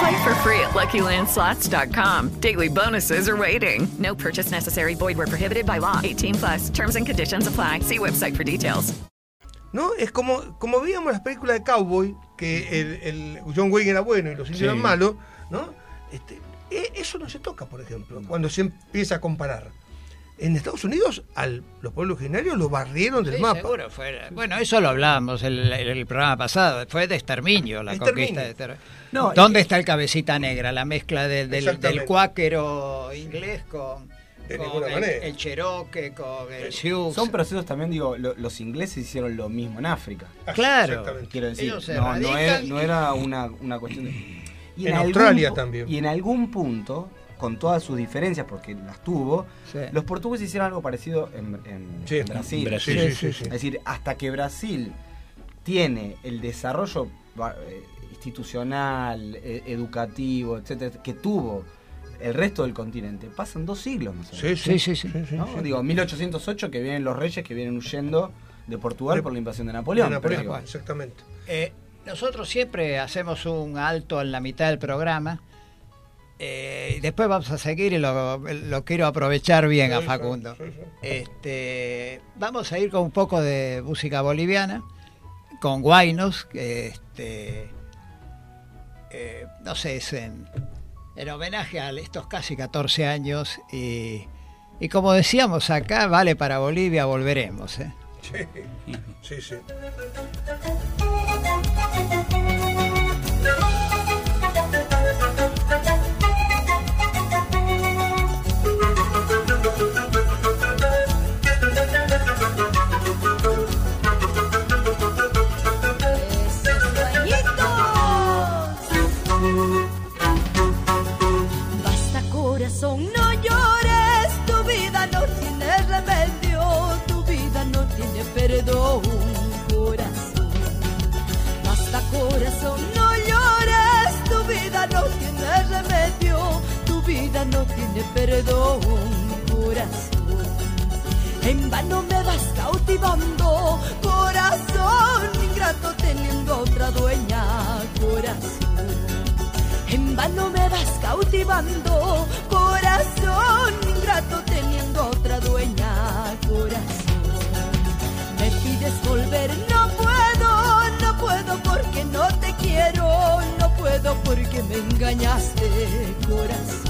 S12: Play for free at LuckyLandSlots.com. Daily bonuses are waiting. No purchase necessary. Void where prohibited by law. 18 plus. Terms and conditions apply. See website for details.
S5: ¿No? Es como, como veíamos las películas de Cowboy, que el, el John Wayne era bueno y los indios
S3: Sí.
S5: eran malos, ¿no? Este, e- eso no se toca, por ejemplo, cuando se empieza a comparar. En Estados Unidos, al, los pueblos originarios lo barrieron del
S2: Sí,
S5: mapa.
S2: seguro, fue- bueno, eso lo hablábamos el, el- el programa pasado. Fue de exterminio la
S5: Exterminio.
S2: conquista de
S4: No,
S2: ¿Dónde
S4: y-
S2: está el cabecita negra? La mezcla del, del, cuáquero inglés con,
S5: De
S2: con el, el Cherokee, con el Sioux.
S4: Son procesos también, digo, lo- los ingleses hicieron lo mismo en África.
S2: Claro.
S5: Exactamente.
S4: Quiero decir, no, era,
S2: y-
S4: no era una, una cuestión de... Y
S5: En
S4: algún
S5: Australia
S4: pu-
S5: también.
S4: Y en algún punto, con todas sus diferencias, porque las tuvo,
S2: Sí.
S4: los portugueses hicieron algo parecido en, en-
S5: Sí,
S4: en Brasil.
S3: Brasil.
S5: Sí, sí, sí, sí.
S4: Es decir, hasta que Brasil tiene el desarrollo eh, institucional, eh, educativo, etcétera, que tuvo el resto del continente, pasan dos siglos más o menos.
S5: Sí,
S2: Sí, sí, sí.
S4: ¿no? Digo, 1808 que vienen los reyes que vienen huyendo de Portugal
S5: De-
S4: por la invasión de Napoleón.
S5: De Napoleón,
S4: pero
S5: exactamente.
S2: Eh, nosotros siempre hacemos un alto en la mitad del programa. eh, y después vamos a seguir y lo, lo quiero aprovechar bien a
S5: Sí, sí,
S2: Facundo.
S5: sí, sí.
S2: Este, vamos a ir con un poco de música boliviana, con Guainos, que este, eh, no sé, es en, en homenaje a estos casi 14 años y, y como decíamos acá, vale para Bolivia, volveremos. ¿eh?
S5: Sí, sí, sí.
S13: perdón, corazón. En vano me vas cautivando, corazón ingrato teniendo otra dueña, corazón. En vano me vas cautivando, corazón ingrato teniendo otra dueña, corazón. Me pides volver, no puedo, no puedo porque no te quiero, no puedo porque me engañaste, corazón.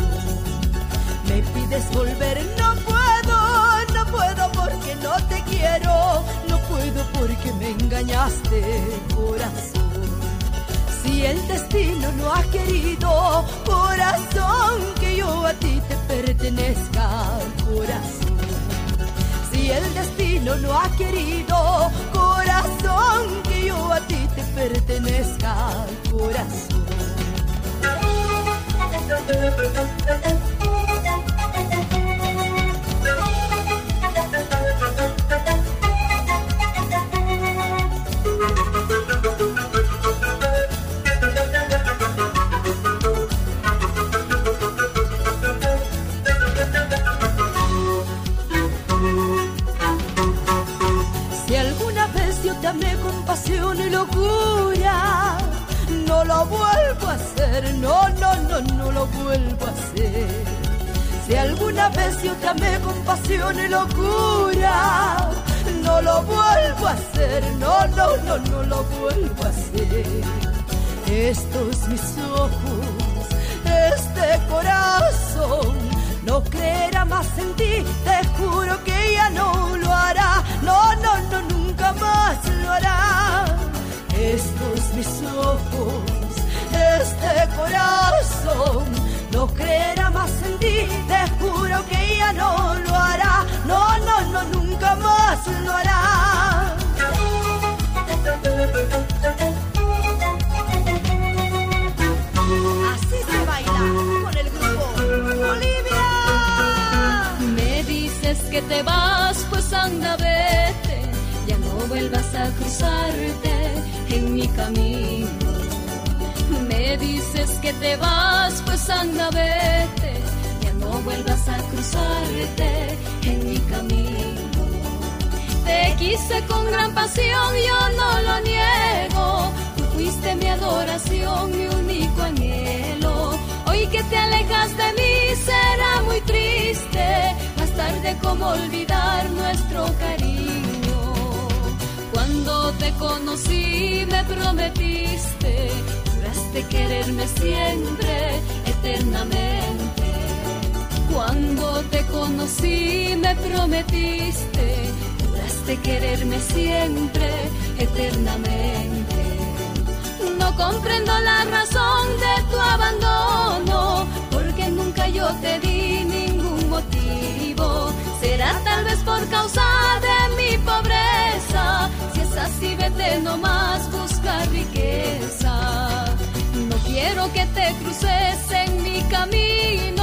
S13: Me pides volver, no puedo, no puedo porque no te quiero, no puedo porque me engañaste, corazón. Si el destino no ha querido, corazón, que yo a ti te pertenezca, corazón. Si el destino no ha querido, corazón, que yo a ti te pertenezca, corazón. Alguna vez yo te amé con pasión y locura, no lo vuelvo a hacer, no, no, no, no lo vuelvo a hacer. Estos mis ojos, este corazón, no creerá más en ti, te juro que ya no lo hará, no, no, no, nunca más lo hará. Estos mis ojos, este corazón, no creerá más en ti, no lo hará, no, no, no, nunca más lo hará. Así se baila con el grupo Bolivia.
S14: Me dices que te vas, pues anda, vete. Ya no vuelvas a cruzarte en mi camino. Me dices que te vas, pues anda, vete. Vuelvas a cruzarte en mi camino. Te quise con gran pasión, yo no lo niego. Tú fuiste mi adoración, mi único anhelo. Hoy que te alejas de mí será muy triste. Más tarde, como olvidar nuestro cariño. Cuando te conocí, me prometiste, juraste quererme siempre, eternamente. Cuando te conocí, me prometiste, juraste quererme siempre, eternamente. No comprendo la razón de tu abandono, porque nunca yo te di ningún motivo. Será tal vez por causa de mi pobreza. Si es así, vete nomás, busca riqueza. No quiero que te cruces en mi camino,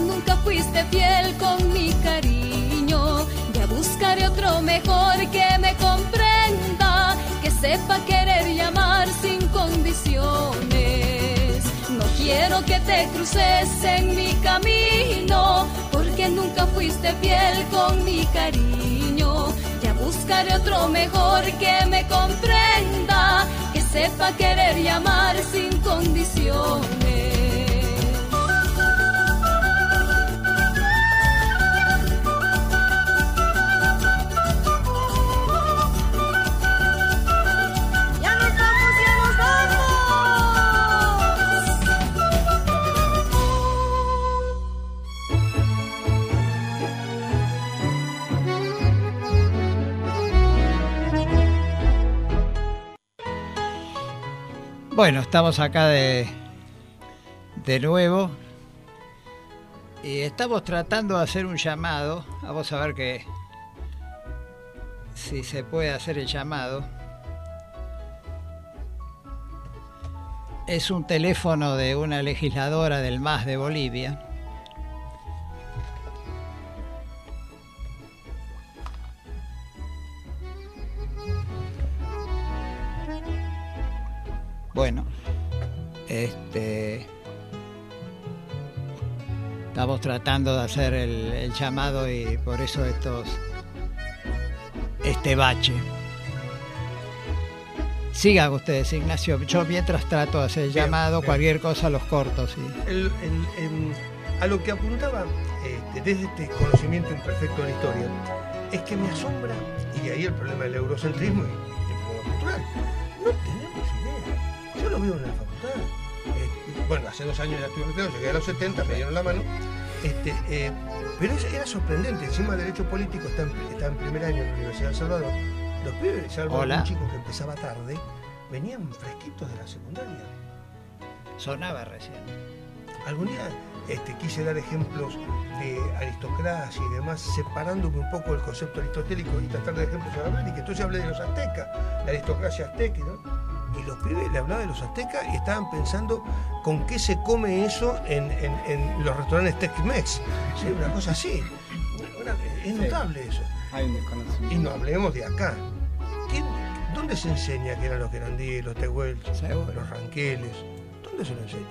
S14: nunca fuiste fiel con mi cariño. Ya buscaré otro mejor que me comprenda, que sepa querer y amar sin condiciones. No quiero que te cruces en mi camino, porque nunca fuiste fiel con mi cariño. Ya buscaré otro mejor que me comprenda, que sepa querer y amar sin condiciones.
S2: Bueno, estamos acá de, de nuevo y estamos tratando de hacer un llamado. Vamos a ver que si se puede hacer el llamado. Es un teléfono de una legisladora del MAS de Bolivia. Bueno, este estamos tratando de hacer el, el llamado y por eso estos este bache. Sigan ustedes, Ignacio. Yo mientras trato de hacer el llamado, cualquier cosa los cortos.
S5: El- el- em, a lo que apuntaba este, desde este conocimiento imperfecto de la historia es que me asombra, y de ahí el problema del eurocentrismo y el problema cultural. Veo en la facultad. Eh, bueno, hace dos años ya estuve retirado, llegué a los 70, me dieron la mano. Este, eh, pero era sorprendente. Encima, Derecho Político está en, está en primer año en la Universidad de El Salvador. Los pibes, salvo un chico que empezaba tarde, venían fresquitos de la secundaria.
S2: Sonaba recién.
S5: Algún día este, quise dar ejemplos de aristocracia y demás, separándome un poco del concepto aristotélico y tratar de ejemplos aramélicos. Entonces hablé de los aztecas, la aristocracia azteca, ¿no? Y los pibes le hablaba de los aztecas y estaban pensando con qué se come eso en, en- en los restaurantes Tex-Mex. Sí, una cosa así. Una- es notable eso.
S4: Hay un desconocimiento.
S5: Y no hablemos de acá. ¿Quién- ¿Dónde se enseña que eran los querandíes, los tehuelches, los ranqueles? ¿Dónde se lo enseña?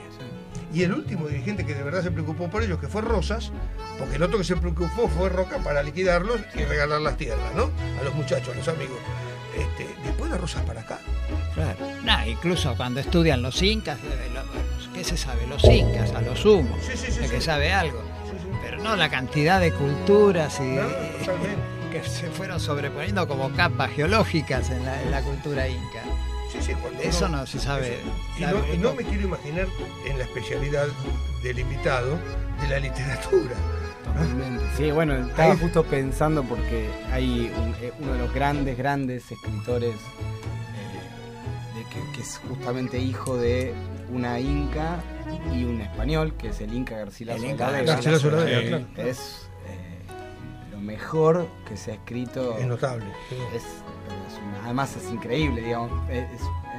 S5: Y el último dirigente que de verdad se preocupó por ellos, que fue Rosas, porque el otro que se preocupó fue Roca para liquidarlos y regalar las tierras, ¿no? A los muchachos, a los amigos. Este, después de Rosas para acá.
S2: Claro. Nah, incluso cuando estudian los incas, eh, ¿qué se sabe? Los incas, a lo sumo,
S5: Sí, sí, sí,
S2: de que sabe algo. Pero no la cantidad de culturas y que se fueron sobreponiendo como capas geológicas en la, en la cultura inca.
S5: Sí, sí,
S2: eso no se sabe.
S5: Y no, no me quiero imaginar en la especialidad del invitado de la literatura.
S4: Totalmente. Sí, bueno, estaba justo pensando porque hay un- eh, uno de los grandes, grandes escritores eh, de que, que es justamente hijo de una inca y un español, que es el Inca Garcilaso
S2: El
S4: de
S2: Inca
S4: la Vega.
S5: Garcilaso
S4: Eh,
S5: claro.
S4: Es eh, lo mejor que se ha escrito.
S5: Es notable. sí.
S4: Es, es una- además es increíble, digamos. Es,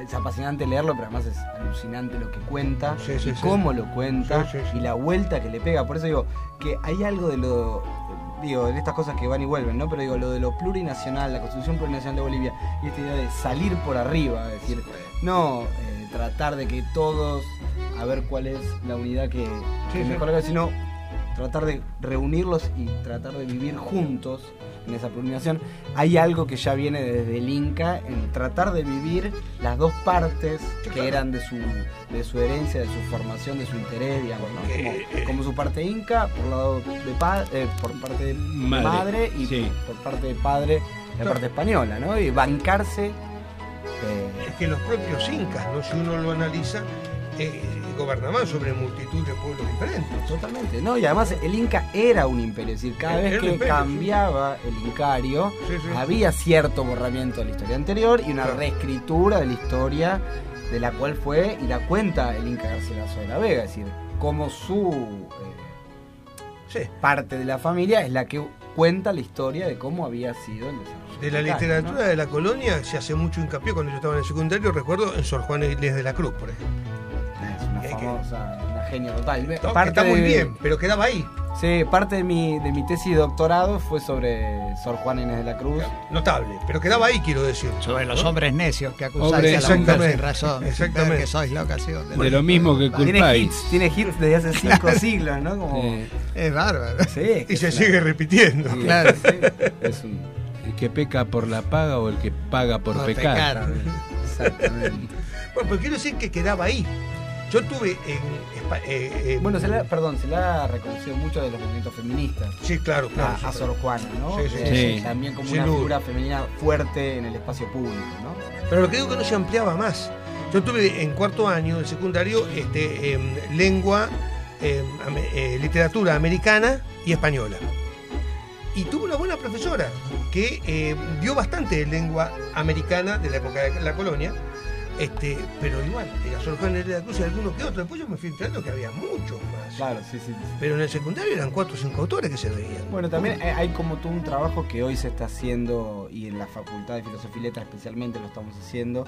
S4: es apasionante leerlo, pero además es alucinante lo que cuenta
S5: Sí, sí,
S4: y cómo lo cuenta y la vuelta que le pega. Por eso digo que hay algo de lo. Digo, en estas cosas que van y vuelven, ¿no? Pero digo, lo de lo plurinacional, la constitución plurinacional de Bolivia y esta idea de salir por arriba, es decir, no eh, tratar de que todos, a ver cuál es la unidad que, que mejor haga, sino tratar de reunirlos y tratar de vivir juntos en esa plurinación. Hay algo que ya viene desde el Inca en tratar de vivir las dos partes que eran de su, de su herencia, de su formación, de su interés, digamos, ¿no? como, como su parte Inca, por lado de pa- eh, por parte de
S3: Madre,
S4: madre, y
S3: sí.
S4: por parte de padre, la parte española, ¿no? Y bancarse. eh,
S5: Es que los propios incas, ¿no? si uno lo analiza, eh, gobernaban sobre multitud de pueblos diferentes.
S4: Totalmente, ¿no? Y además el Inca era un imperio, es decir, cada vez que
S5: imperio,
S4: cambiaba el Incario,
S5: Sí, sí.
S4: había cierto borramiento de la historia anterior y una
S5: Claro.
S4: reescritura de la historia de la cual fue y la cuenta el Inca Garcilaso de la Vega, es decir, como su eh, parte de la familia es la que cuenta la historia de cómo había sido el desarrollo.
S5: De la literatura de la colonia se hace mucho hincapié cuando yo estaba en el secundario, recuerdo en Sor Juana Inés de la Cruz, por ejemplo.
S4: Es
S5: que-
S4: famosa, una genio total.
S5: No, que está muy bien, pero quedaba ahí.
S4: Sí, parte de mi, de mi tesis de doctorado fue sobre Sor Juana Inés de la Cruz.
S5: Notable, pero quedaba ahí, quiero decir.
S2: Sobre los
S5: ¿no?
S2: hombres necios que acusáis
S3: Hombre,
S2: a la mujer
S5: exactamente,
S2: sin razón.
S5: exactamente.
S2: Que sois locas, sí,
S3: De lo mismo que
S4: Tiene
S3: culpáis.
S4: hits, tiene hits desde hace cinco siglos, ¿no? Como,
S3: Eh,
S2: Es bárbaro.
S4: sí,
S5: Y se
S4: una-
S5: sigue repitiendo.
S4: Sí,
S2: Claro.
S4: sí, es un-
S3: el que peca por la paga o el que paga por,
S2: Por
S3: pecar.
S2: pecar.
S4: Exactamente.
S5: Bueno, pero quiero decir que quedaba ahí. Yo tuve en. Eh, eh,
S4: Bueno, se la, perdón, se la ha reconocido mucho de los movimientos feministas.
S5: sí, claro, claro.
S4: A, a Sor Juana, ¿no?
S5: Sí, sí,
S4: Eh,
S3: sí.
S4: También como
S5: Sin
S4: una
S5: duda.
S4: figura femenina fuerte en el espacio público, ¿no?
S5: Pero lo que digo es que no se ampliaba más. Yo tuve en cuarto año del secundario este, em, lengua, em, eh, literatura americana y española. Y tuve una buena profesora que eh, dio bastante de lengua americana de la época de la colonia, este, pero igual, era Sor Juana de la Cruz y alguno que otro. Después yo me fui enterando que había muchos más.
S4: Claro, sí, sí. sí.
S5: Pero en el secundario eran cuatro o cinco autores que se veían.
S4: Bueno, también hay- hay como todo un trabajo que hoy se está haciendo, y en la Facultad de Filosofía y Letras especialmente lo estamos haciendo,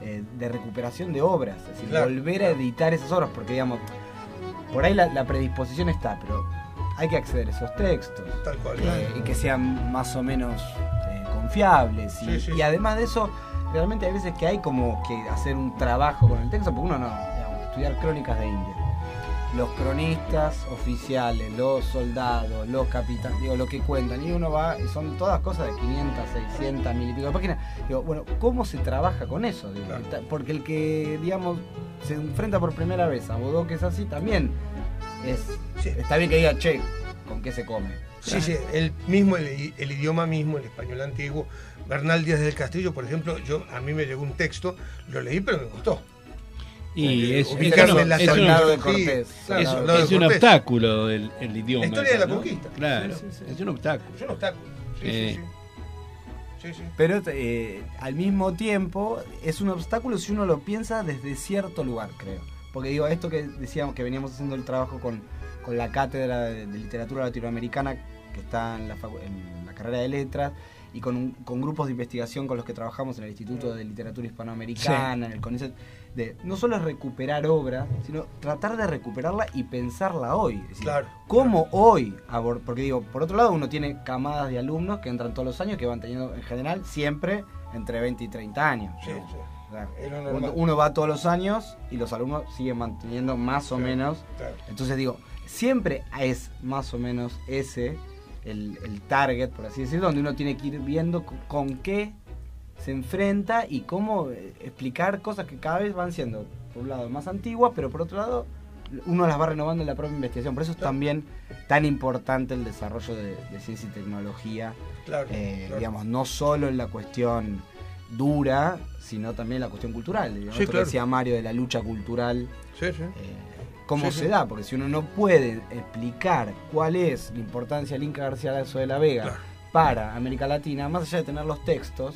S4: eh, de recuperación de obras, es decir,
S5: Claro,
S4: volver a editar esas obras, porque digamos, por ahí la, la predisposición está, pero hay que acceder a esos textos,
S5: Tal cual.
S4: eh, y que sean más o menos eh, confiables, y,
S5: Sí, sí,
S4: y
S5: sí.
S4: además de eso, realmente hay veces que hay como que hacer un trabajo con el texto, porque uno no, digamos, estudiar crónicas de India. los cronistas oficiales, los soldados, los capitanes, digo, lo que cuentan, y uno va, y son todas cosas de 500, 600, mil y pico de páginas. Digo, bueno, ¿cómo se trabaja con eso? Digo, Porque el que, digamos, se enfrenta por primera vez a Bodó, que es así, también es. Está bien que diga, che, ¿con qué se come?
S5: Sí, sí, el mismo, el, el idioma mismo, el español antiguo. Bernal Díaz del Castillo, por ejemplo, yo a mí me llegó un texto, lo leí, pero me gustó.
S3: Y es, un- obstáculo el, el idioma.
S5: La historia de la
S3: ¿no?
S5: conquista.
S3: Claro,
S5: Sí, sí, sí.
S3: es un obstáculo.
S5: Es un obstáculo. Sí,
S3: Eh,
S5: sí, sí. Sí, sí.
S4: Pero eh, al mismo tiempo es un obstáculo si uno lo piensa desde cierto lugar, creo. Porque digo, esto que decíamos que veníamos haciendo el trabajo con, con la cátedra de, de literatura latinoamericana que está en la, facu- en la carrera de letras y con, un- con grupos de investigación con los que trabajamos en el Instituto de Literatura Hispanoamericana, en el CONICET, de no solo es recuperar obra, sino tratar de recuperarla y pensarla hoy. Es decir,
S5: Claro.
S4: ¿Cómo hoy? Porque digo, por otro lado, uno tiene camadas de alumnos que entran todos los años, que van teniendo en general siempre entre 20 y 30 años.
S5: Sí,
S4: ¿no?
S5: sí.
S4: Uno, va todos los años y los alumnos siguen manteniendo más o menos.
S5: claro.
S4: Entonces digo, siempre es más o menos ese el, el target, por así decirlo, donde uno tiene que ir viendo con, qué se enfrenta y cómo eh, explicar cosas que cada vez van siendo, por un lado, más antiguas, pero por otro lado, uno las va renovando en la propia investigación. Por eso es también tan importante el desarrollo de, de ciencia y tecnología,
S5: Claro,
S4: eh,
S5: claro.
S4: digamos, no solo en la cuestión dura, sino también en la cuestión cultural. Digamos,
S5: Sí,
S4: que decía Mario de la lucha cultural.
S5: Sí, sí.
S4: ¿Cómo
S5: Sí,
S4: se
S5: sí.
S4: da? Porque si uno no puede explicar cuál es la importancia del Inca García Lazo de la Vega para América Latina, más allá de tener los textos,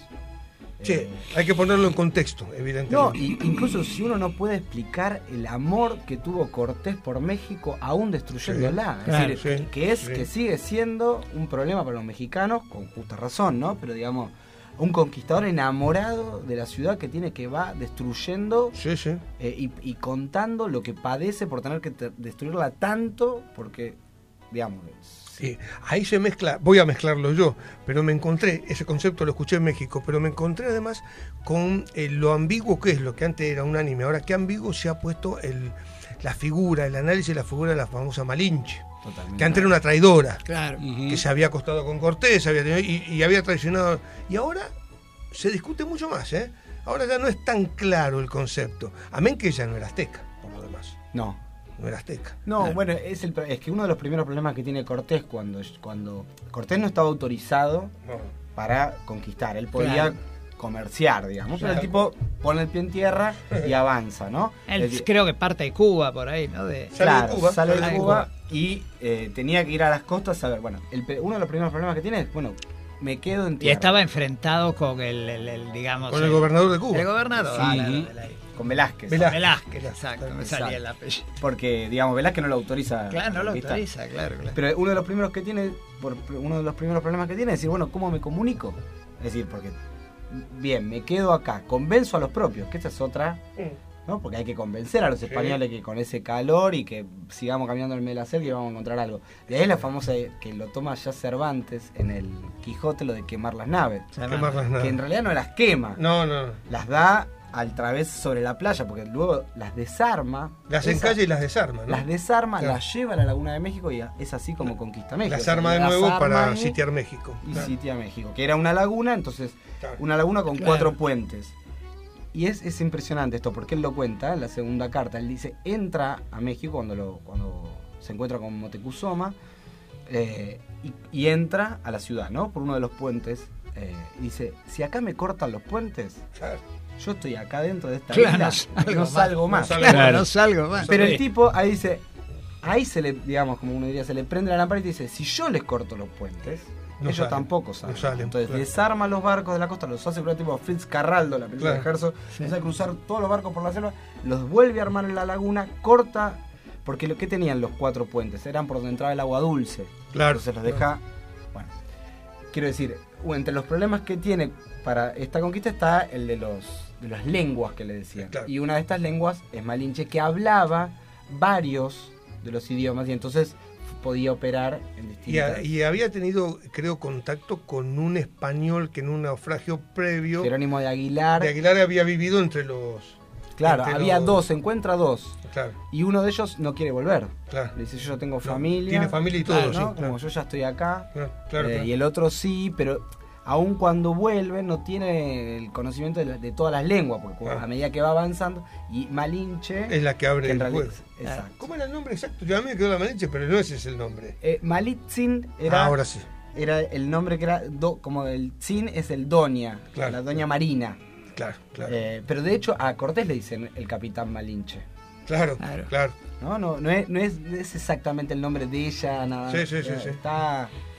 S5: Sí,
S4: eh,
S5: hay que ponerlo en contexto, evidentemente.
S4: no, y- incluso si uno no puede explicar el amor que tuvo Cortés por México, aún destruyéndola.
S5: Sí,
S4: es
S5: claro,
S4: decir,
S5: sí,
S4: que es
S5: sí.
S4: que sigue siendo un problema para los mexicanos, con justa razón, ¿no? Pero digamos, un conquistador enamorado de la ciudad que tiene que va destruyendo eh, y, y contando lo que padece por tener que te- destruirla tanto, porque, digamos,
S5: Sí, ahí se mezcla, voy a mezclarlo yo, pero me encontré, ese concepto lo escuché en México, pero me encontré además con eh, lo ambiguo que es, lo que antes era un anime, ahora qué ambiguo se ha puesto el, la figura, el análisis de la figura de la famosa Malinche, que antes era una traidora,
S2: Claro.
S5: que se había acostado con Cortés había tenido- y, y había traicionado, y ahora se discute mucho más, ¿eh? ahora ya no es tan claro el concepto, amén que ella no era azteca, por lo demás,
S4: no.
S5: no era azteca.
S4: No, bueno, es, el, es que uno de los primeros problemas que tiene Cortés cuando, cuando Cortés no estaba autorizado para conquistar, él podía
S2: Claro.
S4: comerciar, digamos, pero el tipo pone el pie en tierra y avanza, ¿no?
S2: Él creo que parte de Cuba por ahí, ¿no? De,
S4: claro, sale de Cuba, y eh, tenía que ir a las costas a ver, bueno, el uno de los primeros problemas que tiene es, bueno, me quedo en
S2: Y
S4: tierra.
S2: estaba enfrentado con el, el- el, digamos...
S5: Con el gobernador de Cuba.
S2: El gobernador,
S4: Sí,
S2: la-
S4: con Velázquez.
S2: Velázquez, exacto, me salía el apellido.
S4: Porque, digamos, Velázquez no lo autoriza.
S2: Claro, no lo autoriza, claro, claro.
S4: Pero uno de los primeros que tiene, por, uno de los primeros problemas que tiene es decir, bueno, ¿cómo me comunico? Es decir, porque, bien, me quedo acá, convenzo a los propios, que esa es otra, ¿no? Porque hay que convencer a los españoles que con ese calor y que sigamos caminando en el medio de la selva y vamos a encontrar algo. De ahí la famosa que lo toma ya Cervantes en el Quijote, lo de quemar las naves.
S5: Quemar las naves.
S4: Que en realidad no las quema.
S5: No, no.
S4: Las da al través sobre la playa, porque luego las desarma.
S5: Las encalla y las desarma, ¿no?
S4: Las desarma,
S5: Claro.
S4: las lleva a la Laguna de México y es así como conquista México.
S5: Las
S4: O sea,
S5: arma de
S4: las
S5: nuevo para sitiar México.
S4: Y
S5: Claro.
S4: sitia México, que era una laguna, entonces una laguna con
S5: Claro.
S4: cuatro puentes. Y es, es impresionante esto, porque él lo cuenta en la segunda carta. Él dice, entra a México cuando, lo, cuando se encuentra con Motecuzoma eh, y, y entra a la ciudad, ¿no? Por uno de los puentes. eh, y dice, si acá me cortan los puentes, yo estoy acá dentro de esta
S2: Claro,
S4: isla,
S2: no salgo
S4: no
S2: más.
S4: salgo más.
S2: No salgo Claro, más. no salgo más.
S4: Pero el tipo ahí dice, ahí se le, digamos, como uno diría, se le prende la lámpara y dice, si yo les corto los puentes,
S5: No
S4: ellos
S5: salen,
S4: tampoco
S5: no
S4: salen. Entonces
S5: claro.
S4: desarma los barcos de la costa, los hace cruzar tipo Fritz Carraldo, la película
S5: Claro.
S4: de Herzog, los hace cruzar todos los barcos por la selva, los vuelve a armar en la laguna, corta, porque lo que tenían los cuatro puentes eran por donde entraba el agua dulce.
S5: Claro,
S4: Entonces los deja, bueno, quiero decir, entre los problemas que tiene para esta conquista está el de los de las lenguas que le decían. Y una de estas lenguas es Malinche, que hablaba varios de los idiomas y entonces podía operar en
S5: Y,
S4: distintas...
S5: a- y había tenido, creo, contacto con un español que en un naufragio previo
S4: Jerónimo de Aguilar.
S5: de Aguilar había vivido entre los
S4: Claro,
S5: entre
S4: había
S5: los-
S4: dos, encuentra dos.
S5: Claro.
S4: Y uno de ellos no quiere volver.
S5: Claro.
S4: Le dice, yo tengo
S5: No,
S4: familia.
S5: tiene familia y todo,
S4: Claro,
S5: sí,
S4: ¿no?
S5: claro.
S4: Como yo ya estoy acá. Eh,
S5: claro.
S4: Y el otro sí, pero aun cuando vuelve no tiene el conocimiento de, la- de todas las lenguas, porque
S5: Claro.
S4: a medida que va avanzando, y Malinche...
S5: Es la que abre
S4: que
S5: el
S4: realidad-
S5: juego.
S4: Exacto.
S5: ¿Cómo era el nombre exacto? Yo a mí me quedó la malinche, pero no ese es el nombre.
S4: Eh, Malitzin era...
S5: Ah, ahora sí.
S4: Era el nombre que era, do- como el Zin es el Doña,
S5: Claro.
S4: la Doña Marina.
S5: Claro, claro.
S4: Eh, pero de hecho a Cortés le dicen el Capitán Malinche.
S5: Claro, claro.
S4: No, no, no es, no es, no es exactamente el nombre de ella, nada.
S5: Sí, sí, sí,
S4: Eh,
S5: sí.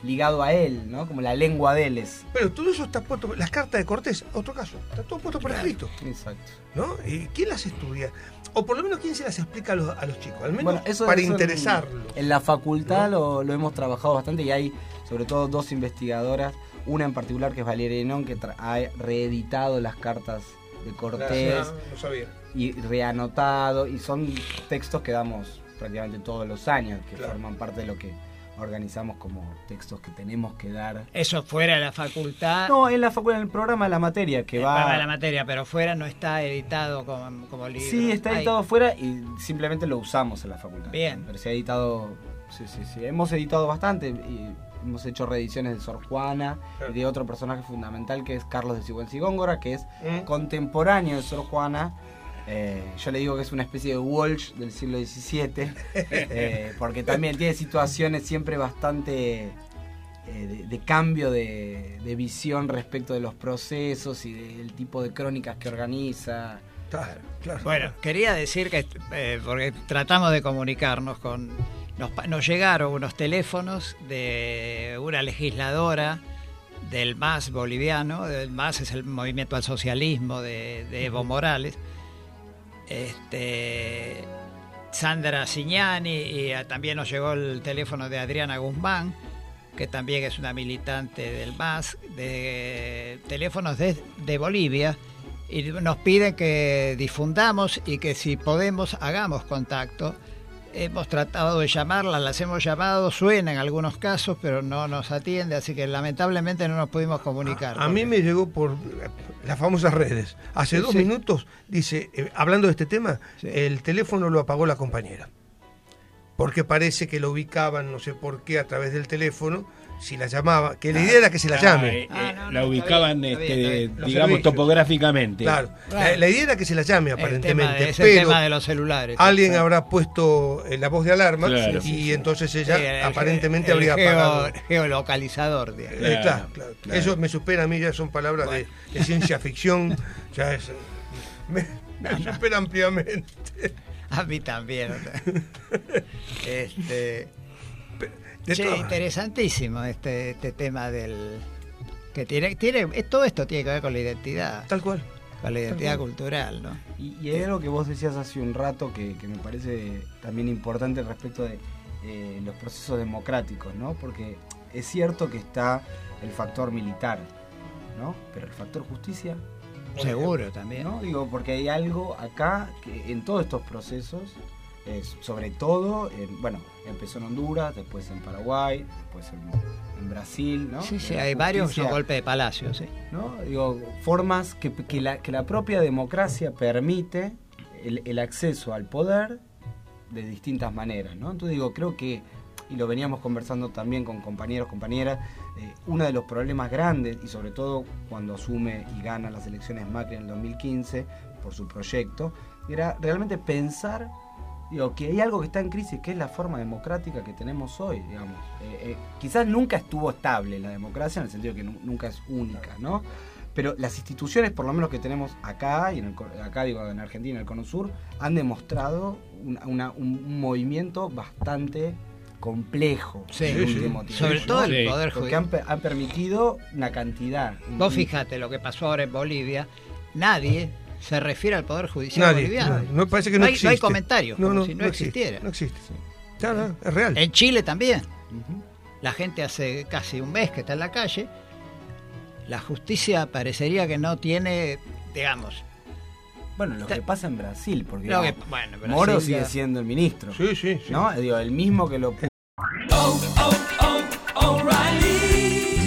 S4: Ligado a él, ¿no? Como la lengua de él es.
S5: Pero todo eso está puesto, las cartas de Cortés, otro caso, está todo puesto por escrito.
S4: Exacto.
S5: ¿No? ¿Y quién las estudia? O por lo menos quién se las explica a los, a los chicos, al menos
S4: Bueno, eso
S5: para
S4: eso en-
S5: interesarlos.
S4: En, la facultad lo, lo hemos trabajado bastante y hay sobre todo dos investigadoras, una en particular que es Valeria Enón, que ha reeditado las cartas de Cortés
S5: no sabía.
S4: y reanotado, y son textos que damos prácticamente todos los años, que
S5: Claro.
S4: forman parte de lo que organizamos como textos que tenemos que dar.
S2: Eso fuera de la facultad.
S4: No, en la facultad, en el programa de la materia que va...
S2: Para la materia, pero fuera no está editado como, como libro.
S4: Sí, está editado afuera y simplemente lo usamos en la facultad.
S2: Bien.
S4: Pero se ha editado. Sí, sí, sí. Hemos editado bastante y hemos hecho reediciones de Sor Juana y de otro personaje fundamental que es Carlos de Sigüenza y Góngora, que es
S5: Mm.
S4: contemporáneo de Sor Juana. Eh, yo le digo que es una especie de Walsh del siglo XVII, eh, porque también tiene situaciones siempre bastante eh, de, de cambio de, de visión respecto de los procesos y del tipo de crónicas que organiza.
S2: Bueno, quería decir que, eh, porque tratamos de comunicarnos con... Nos, llegaron unos teléfonos de una legisladora del MAS boliviano, el MAS es el Movimiento al Socialismo de, de Evo Morales, este, Sandra Cignani, y eh, también nos llegó el teléfono de Adriana Guzmán, que también es una militante del MAS, de teléfonos de, de Bolivia, y nos piden que difundamos y que si podemos hagamos contacto. Hemos tratado de llamarla, las hemos llamado, suena en algunos casos, pero no nos atiende, así que lamentablemente no nos pudimos comunicar.
S5: A mí me llegó por las famosas redes. Hace
S2: Sí,
S5: dos
S2: sí.
S5: minutos, dice, eh, hablando de este tema, el teléfono lo apagó la compañera. Porque parece que lo ubicaban, no sé por qué, a través del teléfono, si la llamaba, que la idea era que se la
S3: Ah,
S5: llame.
S3: eh, eh, la ubicaban,
S5: bien,
S3: este,
S5: está bien. Los
S3: digamos,
S5: servicios.
S3: topográficamente.
S5: Claro, la, la idea era que se la llame aparentemente,
S2: es el
S5: pero
S2: tema de los celulares.
S5: alguien habrá puesto eh, la voz de alarma
S3: Claro.
S5: y entonces ella
S2: Sí, el-
S5: aparentemente
S2: el
S5: habría
S2: geo-
S5: apagado.
S2: geolocalizador. digamos.
S5: Eh, claro, claro,
S2: claro.
S5: Eso me supera a mí, ya son palabras de, de ciencia ficción, ya es, me, me supera ampliamente.
S2: A mí también. este,
S5: de
S2: che,
S5: todas-
S2: interesantísimo este, este tema del que tiene, tiene todo esto tiene que ver con la identidad.
S5: Tal cual.
S2: Con la identidad cultural, ¿no?
S4: Y, y hay algo que vos decías hace un rato que, que me parece también importante respecto de eh, los procesos democráticos, ¿no? Porque es cierto que está el factor militar, ¿no? Pero el factor justicia.
S2: Seguro también.
S4: ¿no? Digo, porque hay algo acá que en todos estos procesos, eh, sobre todo, en- bueno, empezó en Honduras, después en Paraguay, después en, en Brasil, ¿no?
S2: Sí, sí,
S4: La
S2: hay varios golpes de palacio, sí.
S4: ¿no? Digo, formas que, que la, que la propia democracia permite el, el acceso al poder de distintas maneras, ¿no? Entonces digo, creo que, y lo veníamos conversando también con compañeros, compañeras, eh, uno de los problemas grandes, y sobre todo cuando asume y gana las elecciones Macri en el 2015 por su proyecto, era realmente pensar digo, que hay algo que está en crisis, que es la forma democrática que tenemos hoy, digamos. Eh, eh, quizás nunca estuvo estable la democracia, en el sentido que nu- nunca es única, ¿no? Pero las instituciones, por lo menos que tenemos acá, y en el, acá digo en Argentina, en el Cono Sur, han demostrado una- una- un, movimiento bastante complejo
S2: Sí,
S4: último tiempo,
S2: Sobre todo el. Poder
S4: Porque
S2: Judicial.
S4: han, pe- han permitido una cantidad.
S2: Vos fíjate lo que pasó ahora en Bolivia, nadie se refiere al Poder Judicial
S5: Nadie,
S2: boliviano.
S5: nadie. No, parece que no
S2: hay,
S5: existe.
S2: hay comentarios,
S5: No,
S2: como
S5: no,
S2: si no,
S5: no existe,
S2: existiera.
S5: no existe. No, es real.
S2: En Chile también. La gente hace casi un mes que está en la calle. La justicia parecería que no tiene, digamos,
S4: Bueno, lo que pasa en Brasil, porque
S2: que- bueno, Brasil
S4: Moro sigue siendo el ministro.
S5: Sí, sí, sí.
S4: ¿No? Digo, el mismo que lo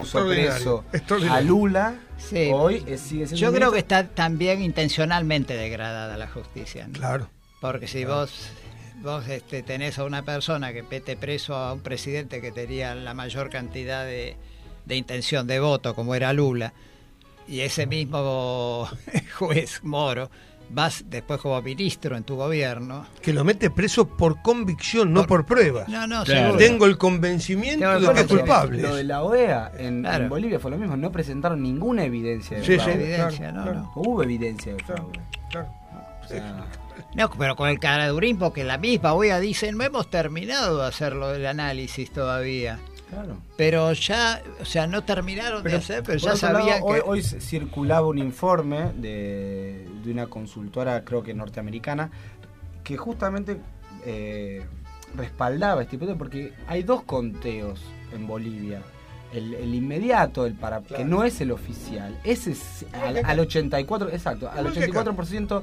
S5: Extraordinario.
S4: a Lula,
S2: Sí.
S4: hoy eh, sigue siendo
S2: Yo creo que está también intencionalmente degradada la justicia. ¿no?
S5: Claro.
S2: Porque si vos vos este, tenés a una persona que pete preso a un presidente que tenía la mayor cantidad de, de intención de voto, como era Lula, y ese mismo juez Moro, vas después como ministro en tu gobierno.
S5: Que lo mete preso por convicción, no por pruebas.
S2: No, no,
S4: Claro.
S5: Tengo el convencimiento de que es culpable.
S4: Lo de la OEA en,
S2: Claro.
S4: en Bolivia fue lo mismo, no presentaron ninguna evidencia de
S5: Sí,
S4: fraude.
S5: sí,
S2: evidencia,
S5: claro,
S2: no,
S5: claro.
S2: no.
S4: Hubo evidencia de fraude.
S5: Claro.
S4: O sea,
S2: No, pero con el caradurín, porque la misma OEA dice, no hemos terminado de hacerlo el análisis todavía.
S4: Claro.
S2: Pero ya, o sea, no terminaron de hacer, pero ya
S4: lado,
S2: sabían
S4: hoy,
S2: que...
S4: hoy se- circulaba un informe de, de una consultora, creo que norteamericana, que justamente eh, respaldaba este hipótesis porque hay dos conteos en Bolivia. El, el inmediato, el para que no es el oficial, ese es al, al 84, exacto, al
S5: Igual que acá.
S4: 84%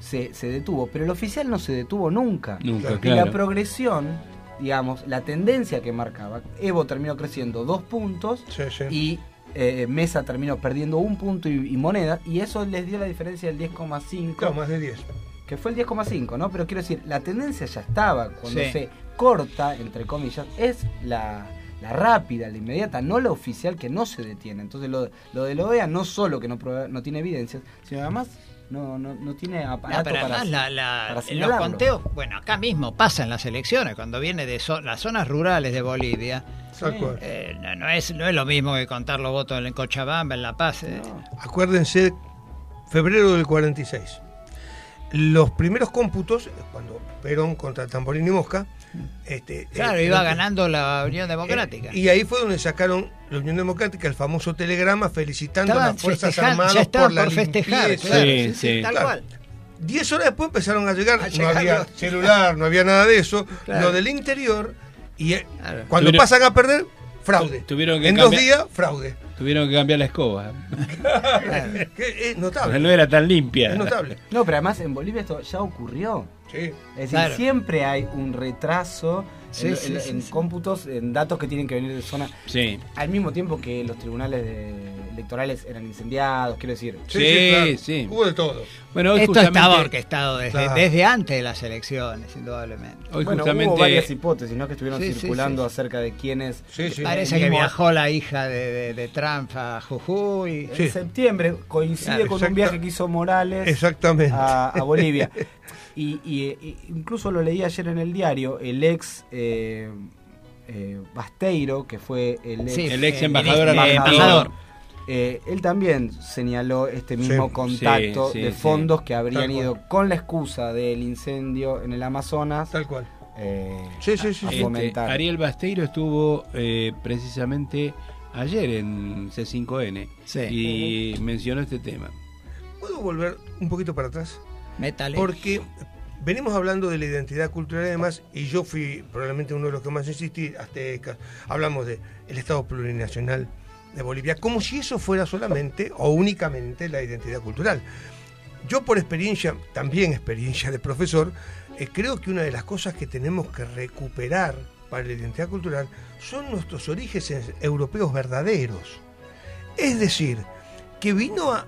S4: se, se detuvo, pero el oficial no se detuvo nunca.
S3: Nunca,
S4: Y
S3: claro.
S4: la progresión, digamos, la tendencia que marcaba, Evo terminó creciendo dos puntos
S5: Sí, sí.
S4: y eh, Mesa terminó perdiendo un punto y, y moneda, y eso les dio la diferencia del 10,5,
S5: Claro, más de 10.
S4: que fue el 10,5, ¿no? Pero quiero decir, la tendencia ya estaba, cuando
S2: Sí.
S4: se corta, entre comillas, es la, la rápida, la inmediata, no la oficial que no se detiene. Entonces lo, lo de la OEA no solo que no, prueba- no tiene evidencias, sino además no, no, no tiene
S2: No,
S4: aparato
S2: pero
S4: para,
S2: la, la-
S4: para
S2: en los conteos, bueno, acá mismo pasan las elecciones, cuando viene de las zonas rurales de Bolivia, eh, no, no es, no es lo mismo que contar los votos en Cochabamba, en La Paz. eh.
S5: Acuérdense, febrero del 46. Los primeros cómputos, cuando Perón contra Tamborín y Mosca, este,
S2: Claro,
S5: eh,
S2: iba ganando la Unión Democrática.
S5: Y ahí fue donde sacaron la Unión Democrática el famoso telegrama felicitando a las Fuerzas Armadas por la
S2: por festejar,
S5: limpieza.
S2: claro,
S3: Sí,
S2: sí, sí,
S3: sí.
S2: tal cual.
S5: Diez horas después empezaron a llegar,
S2: A
S5: no había
S2: los-
S5: celular, no había nada de eso,
S2: Claro.
S5: lo del interior, y eh,
S2: Claro.
S5: cuando
S3: Tuvieron-
S5: pasan a perder, fraude.
S3: Tuvieron que
S5: en dos días, fraude.
S3: Tuvieron que cambiar la escoba.
S5: Es notable.
S3: No era tan limpia.
S5: Es notable.
S4: No, pero además en Bolivia esto ya ocurrió.
S5: Sí.
S4: Es decir,
S2: Claro.
S4: siempre hay un retraso
S2: Sí,
S4: en,
S2: sí,
S4: en-
S2: sí,
S4: en
S2: sí.
S4: cómputos, en datos que tienen que venir de zona.
S3: Sí.
S4: Al mismo tiempo que los tribunales de- electorales eran incendiados, quiero decir.
S5: Sí,
S3: Sí,
S5: sí, claro.
S3: sí.
S5: Hubo de todo.
S3: Bueno, hoy
S2: Esto
S3: justamente,
S2: estaba orquestado desde,
S5: Claro.
S2: desde antes de las elecciones, indudablemente.
S3: hoy
S4: bueno,
S3: justamente
S4: hubo varias hipótesis, ¿no? Que estuvieron circulando
S2: sí.
S4: acerca de quiénes.
S5: Sí, sí.
S2: Parece que viajó la hija de, de- de Trump a Jujuy.
S4: En septiembre coincide
S2: Claro,
S4: con
S5: exacta-
S4: un viaje que hizo Morales
S5: Exactamente.
S4: a, a Bolivia. Y, y, eh, incluso lo leí ayer en el diario, el ex eh, eh, Basteiro, que fue el ex,
S2: Sí,
S3: el ex
S2: eh,
S3: embajador
S2: embajador.
S4: Él también señaló este mismo
S5: Sí,
S4: contacto
S3: sí,
S4: de
S3: sí.
S4: fondos que habrían
S5: Tal cual.
S4: ido con la excusa del incendio en el Amazonas
S5: Tal cual.
S4: eh,
S5: Sí, sí, sí.
S4: a
S5: sí.
S3: Este,
S4: fomentar.
S3: Ariel Basteiro estuvo eh, precisamente ayer en C5N
S2: Sí.
S3: y mencionó este tema.
S5: ¿Puedo volver un poquito para atrás? Porque venimos hablando de la identidad cultural y demás, y yo fui probablemente uno de los que más insistí, aztecas, hablamos de el Estado plurinacional de Bolivia, como si eso fuera solamente o únicamente la identidad cultural. Yo por experiencia, también experiencia de profesor, eh, creo que una de las cosas que tenemos que recuperar para la identidad cultural son nuestros orígenes europeos verdaderos. Es decir, que vino a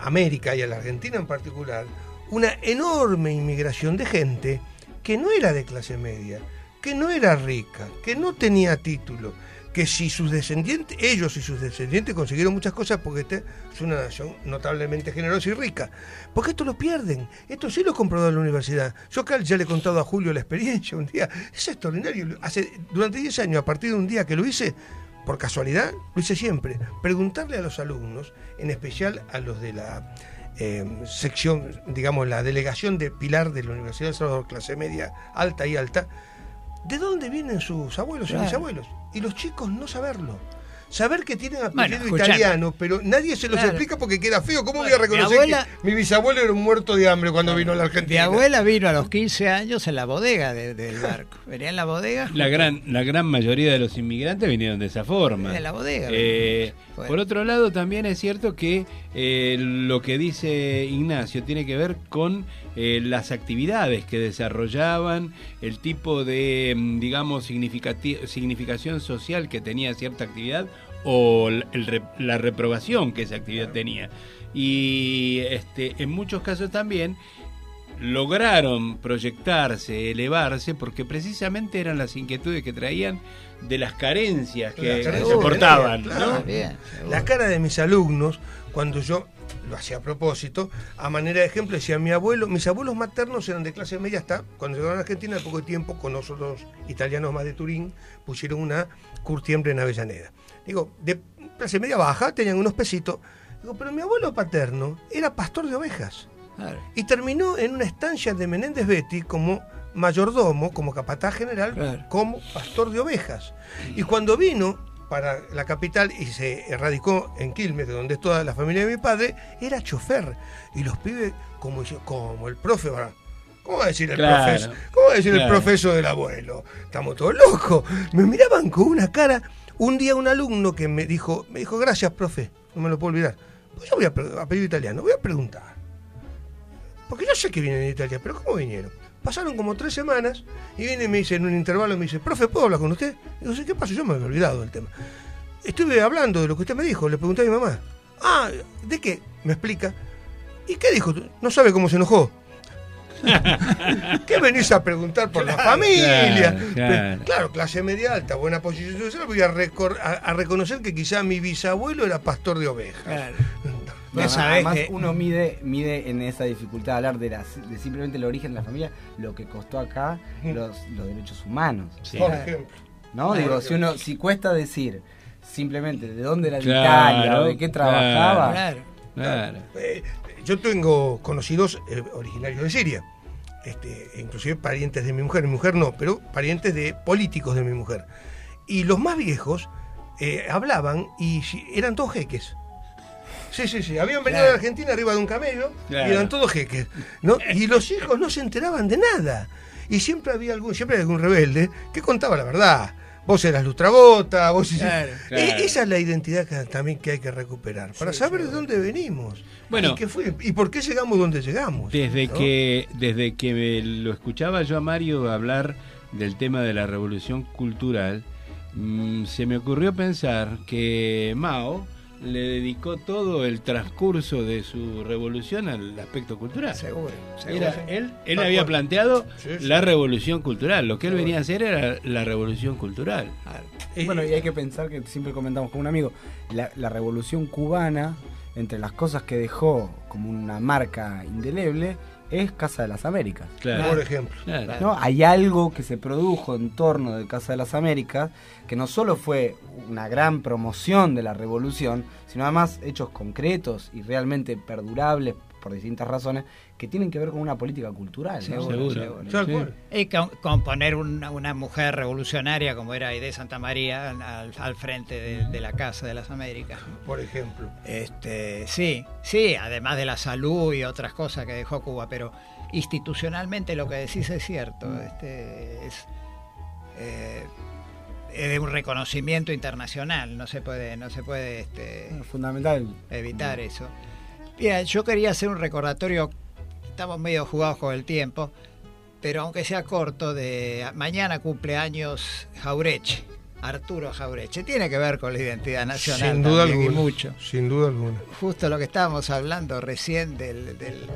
S5: América y a la Argentina en particular una enorme inmigración de gente que no era de clase media, que no era rica, que no tenía título, que si sus descendientes, ellos y sus descendientes consiguieron muchas cosas porque esta es una nación notablemente generosa y rica. Porque esto lo pierden. Esto sí lo he comprobado en la universidad. Yo acá ya le he contado a Julio la experiencia un día. Es extraordinario. Hace, durante 10 años, a partir de un día que lo hice, por casualidad, lo hice siempre. Preguntarle a los alumnos, en especial a los de la eh, sección, digamos, la delegación de Pilar de la Universidad de Salvador, clase media, alta y alta, ¿de dónde vienen sus abuelos
S2: Claro.
S5: y bisabuelos? Y los chicos no saberlo. Saber que tienen
S2: Bueno,
S5: apellido
S2: escuchame.
S5: italiano, pero nadie se los
S2: Claro.
S5: explica porque queda feo. ¿Cómo voy
S2: Bueno,
S5: a reconocer
S2: mi abuela-
S5: que mi bisabuelo era un muerto de hambre cuando vino a la
S2: Mi
S5: Argentina?
S2: abuela vino a los 15 años en la bodega de- del barco. Venía en la bodega.
S3: La gran, la gran mayoría de los inmigrantes vinieron de esa forma.
S2: De la bodega.
S3: Eh,
S2: Bueno.
S3: Por otro lado, también es cierto que eh, lo que dice Ignacio tiene que ver con eh, las actividades que desarrollaban, el tipo de, mm, digamos, significación social que tenía cierta actividad o el- la reprobación que esa actividad tenía. Y este, en muchos casos también lograron proyectarse, elevarse, porque precisamente eran las inquietudes que traían de las carencias que
S5: Las
S3: soportaban.
S5: que
S3: ¿no?
S5: tenían, claro. La cara de mis alumnos, cuando yo lo hacía a propósito, a manera de ejemplo, decía mi abuelo, mis abuelos maternos eran de clase media hasta cuando llegaron a Argentina, de poco tiempo, con nosotros italianos más de Turín, pusieron una curtiembre en Avellaneda. Digo, de clase media baja, tenían unos pesitos. Digo, pero mi abuelo paterno era pastor de ovejas. Y terminó en una estancia de Menéndez Betty como mayordomo, como capataz general,
S2: Claro.
S5: como pastor de ovejas. Y cuando vino para la capital y se radicó en Quilmes, de donde es toda la familia de mi padre, era chofer. Y los pibes, como, yo- como el profe, ¿verdad? ¿cómo va a decir el
S3: Claro,
S5: profesor? ¿Cómo va a decir el profesor del abuelo? Estamos todos locos. Me miraban con una cara. Un día un alumno que me dijo, me dijo, gracias, profe, no me lo puedo olvidar. Pues yo voy a, pre- apellido italiano, voy a preguntar. Porque yo sé que vienen de Italia, pero ¿cómo vinieron? Pasaron como tres semanas y viene y me dice en un intervalo, me dice, profe, ¿puedo hablar con usted? Y digo, sí, ¿qué pasa? Yo me había olvidado del tema. Estuve hablando de lo que usted me dijo, le pregunté a mi mamá. Ah, ¿de qué? Me explica. ¿Y qué dijo? ¿No sabe cómo se enojó? ¿Qué venís a preguntar por la familia?
S3: claro,
S5: Pero,
S3: claro.
S5: claro, clase media alta, buena posición social, voy a, a- a reconocer que quizá mi bisabuelo era pastor de ovejas.
S4: Además
S2: que-
S4: uno mide, mide en esa dificultad de hablar de, la- de simplemente el origen de la familia, lo que costó acá los, los derechos humanos.
S5: Por ejemplo.
S4: ¿No? Digo, si uno, si cuesta decir simplemente de dónde era de
S3: Claro,
S4: Italia de qué trabajaba.
S3: claro, claro.
S5: Eh, yo tengo conocidos eh, originarios de Siria, este, inclusive parientes de mi mujer, mi mujer no, pero parientes de políticos de mi mujer. Y los más viejos eh, hablaban y eran todos jeques. Sí, sí, sí. Habían venido
S2: Claro.
S5: de Argentina arriba de un camello
S3: Claro.
S5: y eran todos jeques. ¿no? Y los hijos no se enteraban de nada. Y siempre había algún, siempre había algún rebelde que contaba la verdad. Vos eras lustrabota, vos...
S2: Claro,
S5: Eh,
S3: claro.
S5: Esa es la identidad que, también que hay que recuperar, para saber de dónde venimos.
S3: Bueno.
S5: y, qué fue, y por qué llegamos donde llegamos.
S3: Desde
S5: ¿no?
S3: que desde que me lo escuchaba yo a Mario hablar del tema de la revolución cultural, mm, se me ocurrió pensar que Mao le dedicó todo el transcurso de su revolución al aspecto cultural.
S2: Seguro, seguro.
S3: Era, él él había planteado
S5: Sí, sí.
S3: la revolución cultural. Lo que él venía a hacer era la revolución cultural.
S5: Eh,
S4: Bueno, y hay que pensar que siempre comentamos con un amigo, la, la revolución cubana, entre las cosas que dejó como una marca indeleble, es Casa de las Américas.
S3: Claro.
S5: por ejemplo.
S3: Claro.
S4: ¿no? Hay algo que se produjo en torno de Casa de las Américas que no solo fue una gran promoción de la revolución, sino además hechos concretos y realmente perdurables por distintas razones que tienen que ver con una política cultural.
S3: Seguro. Sí.
S5: cual.
S2: Y con, con poner una, una mujer revolucionaria como era Aide Santa María al, al frente de, de la Casa de las Américas.
S5: Por ejemplo.
S2: Este, sí, sí, además de la salud y otras cosas que dejó Cuba, pero institucionalmente lo que decís es cierto. Este, es, eh, es de un reconocimiento internacional, no se puede, no se puede este,
S4: Es fundamental.
S2: evitar eso. Mira, yo quería hacer un recordatorio, estamos medio jugados con el tiempo, pero aunque sea corto, de mañana cumpleaños Jaureche, Arturo Jaureche. Tiene que ver con la identidad nacional
S5: Sin duda
S2: también, y
S5: alguna.
S2: mucho.
S5: Sin duda alguna.
S2: Justo lo que estábamos hablando recién del, del-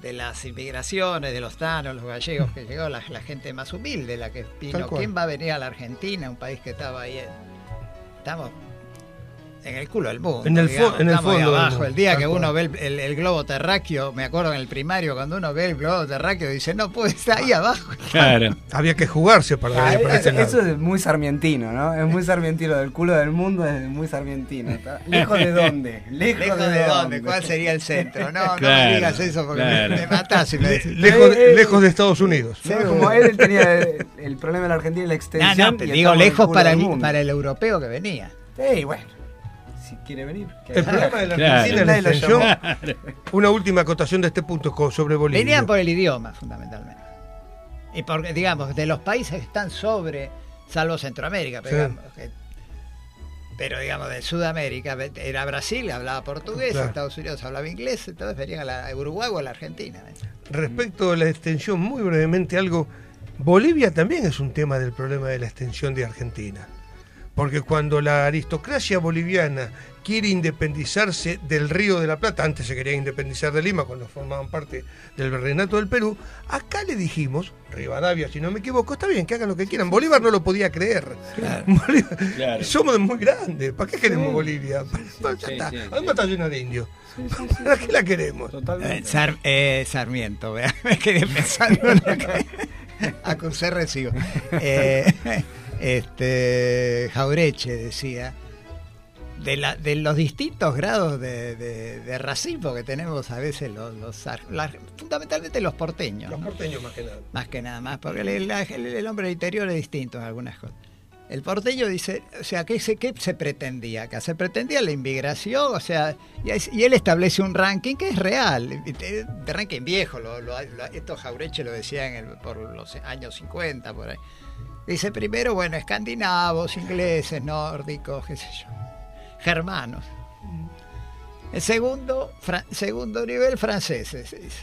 S2: de las inmigraciones, de los tanos, los gallegos, que llegó la, la gente más humilde, la que vino. ¿Quién va a venir a la Argentina, un país que estaba ahí? en- estamos en el culo del mundo.
S5: En el fo-
S2: digamos,
S5: en el fondo
S2: abajo. El día que uno ve el, el- el globo terráqueo, me acuerdo en el primario, cuando uno ve el globo terráqueo, dice, no puede estar ahí abajo.
S3: Claro.
S5: Había que jugarse para
S4: Ah,
S5: para
S4: eso,
S5: este lado.
S4: eso es muy sarmientino, ¿no? Es muy sarmientino, del culo del mundo es muy sarmientino. ¿Está? ¿Lejos de dónde? Lejos,
S2: ¿Lejos de dónde? ¿Cuál sería el centro? No, no me digas eso porque me-
S3: claro.
S2: me, matás si me decís.
S5: Lejos,
S4: Eh, eh,
S5: lejos de Estados Unidos.
S4: ¿no? Como él tenía el, el problema de la Argentina y la extensión.
S2: no,
S4: y
S2: digo lejos para el,
S4: mundo.
S2: para el europeo que venía.
S4: Ey, bueno, quiere venir. que
S5: El problema de la
S3: Claro.
S5: Argentina es la extensión. Una última acotación de este punto sobre Bolivia.
S2: Venían por el idioma, fundamentalmente. Y porque, digamos, de los países que están sobre, salvo Centroamérica, pero,
S5: Sí.
S2: digamos, que- pero digamos, de Sudamérica, era Brasil, hablaba portugués,
S5: Claro.
S2: Estados Unidos hablaba inglés, entonces venían a, la, a Uruguay o a la Argentina. ¿eh?
S5: Respecto a la extensión, muy brevemente algo. Bolivia también es un tema del problema de la extensión de Argentina. Porque cuando la aristocracia boliviana quiere independizarse del Río de la Plata, antes se quería independizar de Lima cuando formaban parte del virreinato del Perú, acá le dijimos, Rivadavia si no me equivoco, está bien, que hagan lo que quieran. Bolívar no lo podía creer. Bolívar-
S3: Claro.
S5: Somos muy grandes, ¿para qué queremos
S4: Sí.
S5: Bolivia? Ya
S3: Sí,
S5: está.
S3: sí.
S5: Además está llena de indios. ¿Para qué la queremos?
S4: Totalmente.
S2: Eh, Sar- eh, Sarmiento, vea, me quedé pensando en lo que acusé recibo. Eh, este, Jaureche decía, de, la, de los distintos grados de, de- de racismo que tenemos a veces los, los la- fundamentalmente los porteños.
S5: Los
S2: ¿no?
S5: porteños más que nada.
S2: Más que nada más, porque el, la- el- el hombre del interior es distinto en algunas cosas. El porteño dice, o sea, ¿qué se, qué se pretendía acá? Se pretendía la inmigración, o sea, y, él establece un ranking que es real, de ranking viejo, lo, lo- lo- esto Jaureche lo decía en el- por los años 50, por ahí. Dice primero, bueno, escandinavos, ingleses, nórdicos, qué sé yo, germanos. El segundo, segundo nivel, franceses. dice.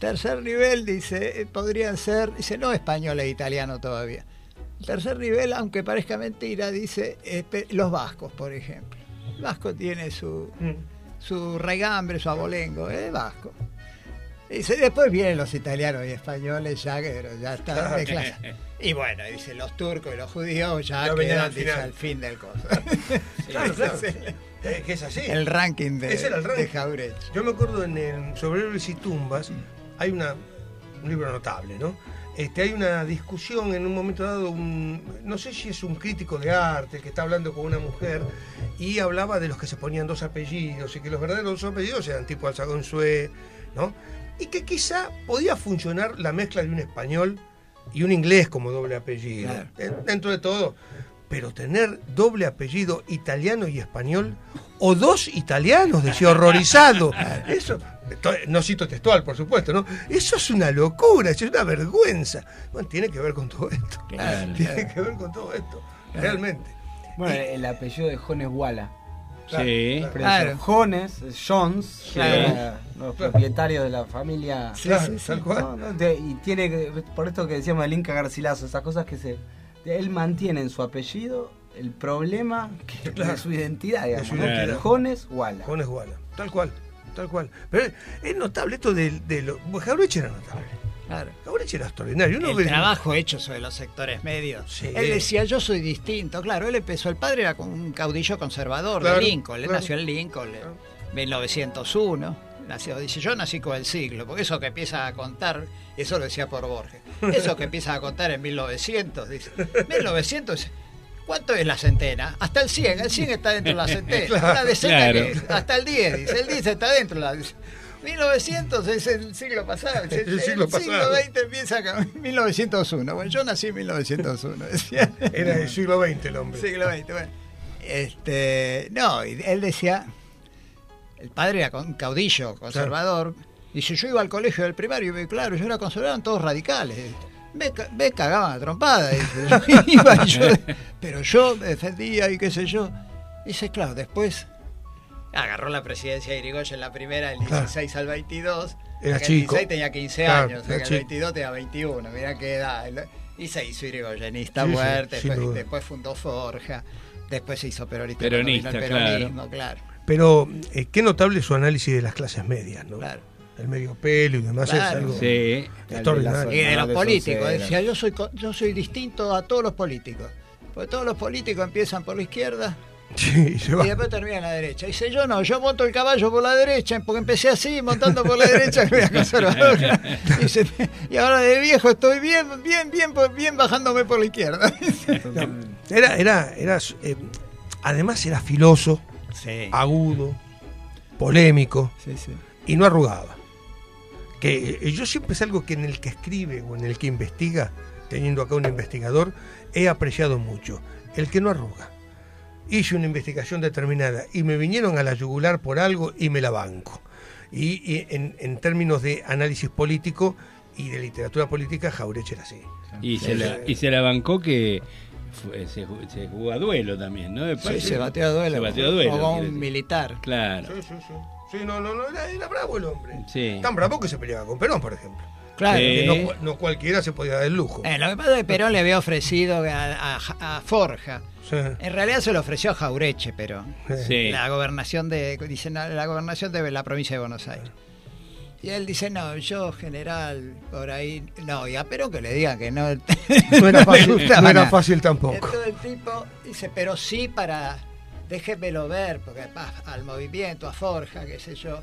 S2: Tercer nivel, dice, eh, podrían ser, dice, no español e italiano todavía. Tercer nivel, aunque parezca mentira, dice, eh, pe- los vascos, por ejemplo. El vasco tiene su, su regambre, su abolengo, es vasco. Dice, después vienen los italianos y españoles ya, que pero ya están de clase. Y bueno, dice, los turcos y los judíos ya,
S5: venían
S2: quedan,
S5: al final.
S2: al fin del coso.
S5: Claro, claro.
S2: Es
S5: que es así.
S2: El ranking de,
S5: Ese era el ranking.
S2: de.
S5: Yo me acuerdo en el sobre héroes y tumbas, hay una, un libro notable, ¿no? Este, hay una discusión en un momento dado, un, no sé si es un crítico de arte que está hablando con una mujer y hablaba de los que se ponían dos apellidos y que los verdaderos dos apellidos eran tipo Alzagonzue, ¿no? Y que quizá podía funcionar la mezcla de un español y un inglés como doble apellido.
S2: Claro.
S5: En- Dentro de todo, pero tener doble apellido italiano y español, o dos italianos, decía horrorizado. Eso, no cito textual, por supuesto, ¿no? Eso es una locura, eso es una vergüenza. Bueno, tiene que ver con todo esto.
S2: Claro,
S5: tiene que ver con todo esto, realmente.
S4: Bueno, el apellido de Jones Walla.
S3: Sí.
S2: Claro.
S4: Jones, es Jones,
S2: Claro.
S4: era los propietarios de la familia.
S2: Sí,
S5: Claro,
S2: sí, sí.
S5: tal cual.
S4: No, no, de- y tiene que- por esto que decíamos del Inca Garcilaso, esas cosas que se. Él mantiene en su apellido el problema que
S5: Claro.
S4: de su identidad, digamos.
S5: su
S4: ¿no?
S5: identidad.
S4: Jones Walla.
S5: Jones Guala, tal cual, tal cual. Pero es notable esto de, de lo. Jaureche era notable.
S2: Claro.
S5: Jaureche era extraordinario. Uno
S2: el
S5: ve-
S2: trabajo hecho sobre los sectores medios.
S5: Sí.
S2: Él decía, yo soy distinto. Claro, él empezó, el padre era como un caudillo conservador
S5: Claro,
S2: de Lincoln. Él
S5: claro.
S2: nació en Lincoln, en 1901. Nació, dice, yo nací con el siglo, porque eso que empieza a contar, eso lo decía por Borges, eso que empieza a contar en 1900, dice, 1900, ¿cuánto es la centena? Hasta el 100, el 100 está dentro de la centena,
S5: Claro,
S2: una decena
S3: claro.
S2: que es, hasta el 10, dice, el 10 está dentro de la... dice, 1900 es el siglo pasado,
S5: El siglo pasado.
S2: 20 empieza con 1901, bueno, yo nací en 1901, decía.
S5: Era del siglo XX el hombre.
S2: Siglo XX, bueno. Este, no, él decía, el padre era un caudillo, conservador. Dice, yo iba al colegio del primario y claro, yo era conservador, eran todos radicales. Me, ca- me cagaban a trompada. Dice, yo iba yo- pero yo me defendía y qué sé yo. Dice, claro, después agarró la presidencia de Irigoyen en la primera, el
S5: Claro.
S2: 16 al 22.
S5: Era
S2: En el
S5: chico.
S2: 16 tenía 15
S5: Claro,
S2: años, el
S5: chico.
S2: 22 tenía 21, mirá qué edad. Y se hizo irigoyenista
S5: Sí, sí,
S2: muerte,
S5: sin
S2: después, fundó Forja, después se hizo peronista.
S3: Peronista,
S2: el peronismo, claro.
S5: Pero eh, qué notable su análisis de las clases medias, ¿no?
S2: Claro.
S5: El medio pelo y demás
S2: Claro.
S5: es algo
S3: Sí.
S5: extraordinario.
S2: Y de los políticos, decía, yo soy, yo soy distinto a todos los políticos. Porque todos los políticos empiezan por la izquierda
S5: Sí, y
S2: y
S5: va.
S2: después terminan a la derecha. Dice, yo no, yo monto el caballo por la derecha, porque empecé así, montando por la derecha, que conservador. Dice, y ahora de viejo estoy bien, bien, bien, bien bajándome por la izquierda.
S5: Era, era, era, eh, además era filoso,
S2: Sí,
S5: agudo, polémico
S2: sí.
S5: y no arrugaba. Que eh, yo siempre es algo que en el que escribe o en el que investiga, teniendo acá un investigador, he apreciado mucho. El que no arruga. Hice una investigación determinada y me vinieron a la yugular por algo y me la banco. Y, y en, en términos de análisis político y de literatura política, Jaureche era así.
S3: Y,
S5: Sí,
S3: se la, y se la bancó que fue- se, ju- se jugó a duelo también, ¿no? Después
S2: Sí, se batió a duelo.
S3: Se batió a duelo.
S2: Como un
S3: decir.
S2: militar.
S3: Claro.
S5: Sí, sí, sí. Sí, no, no, no, era, era bravo el hombre.
S3: Sí.
S5: Tan bravo que se peleaba con Perón, por ejemplo.
S2: Claro.
S5: No, cu- no cualquiera se podía dar el lujo.
S2: Eh, lo que pasa es que Perón le había ofrecido a, a- a Forja.
S5: Sí.
S2: En realidad se lo ofreció a Jaureche, pero
S3: Sí.
S2: la gobernación de dice, no, la gobernación de la provincia de Buenos Aires. Y él dice, no, yo general, por ahí, no, y a Perón que le digan que no,
S5: No era fácil,
S2: gustaba
S5: no era
S2: nada.
S5: fácil tampoco.
S2: Entonces el tipo dice, pero sí para, déjemelo ver, porque pa, al movimiento, a Forja, qué sé yo,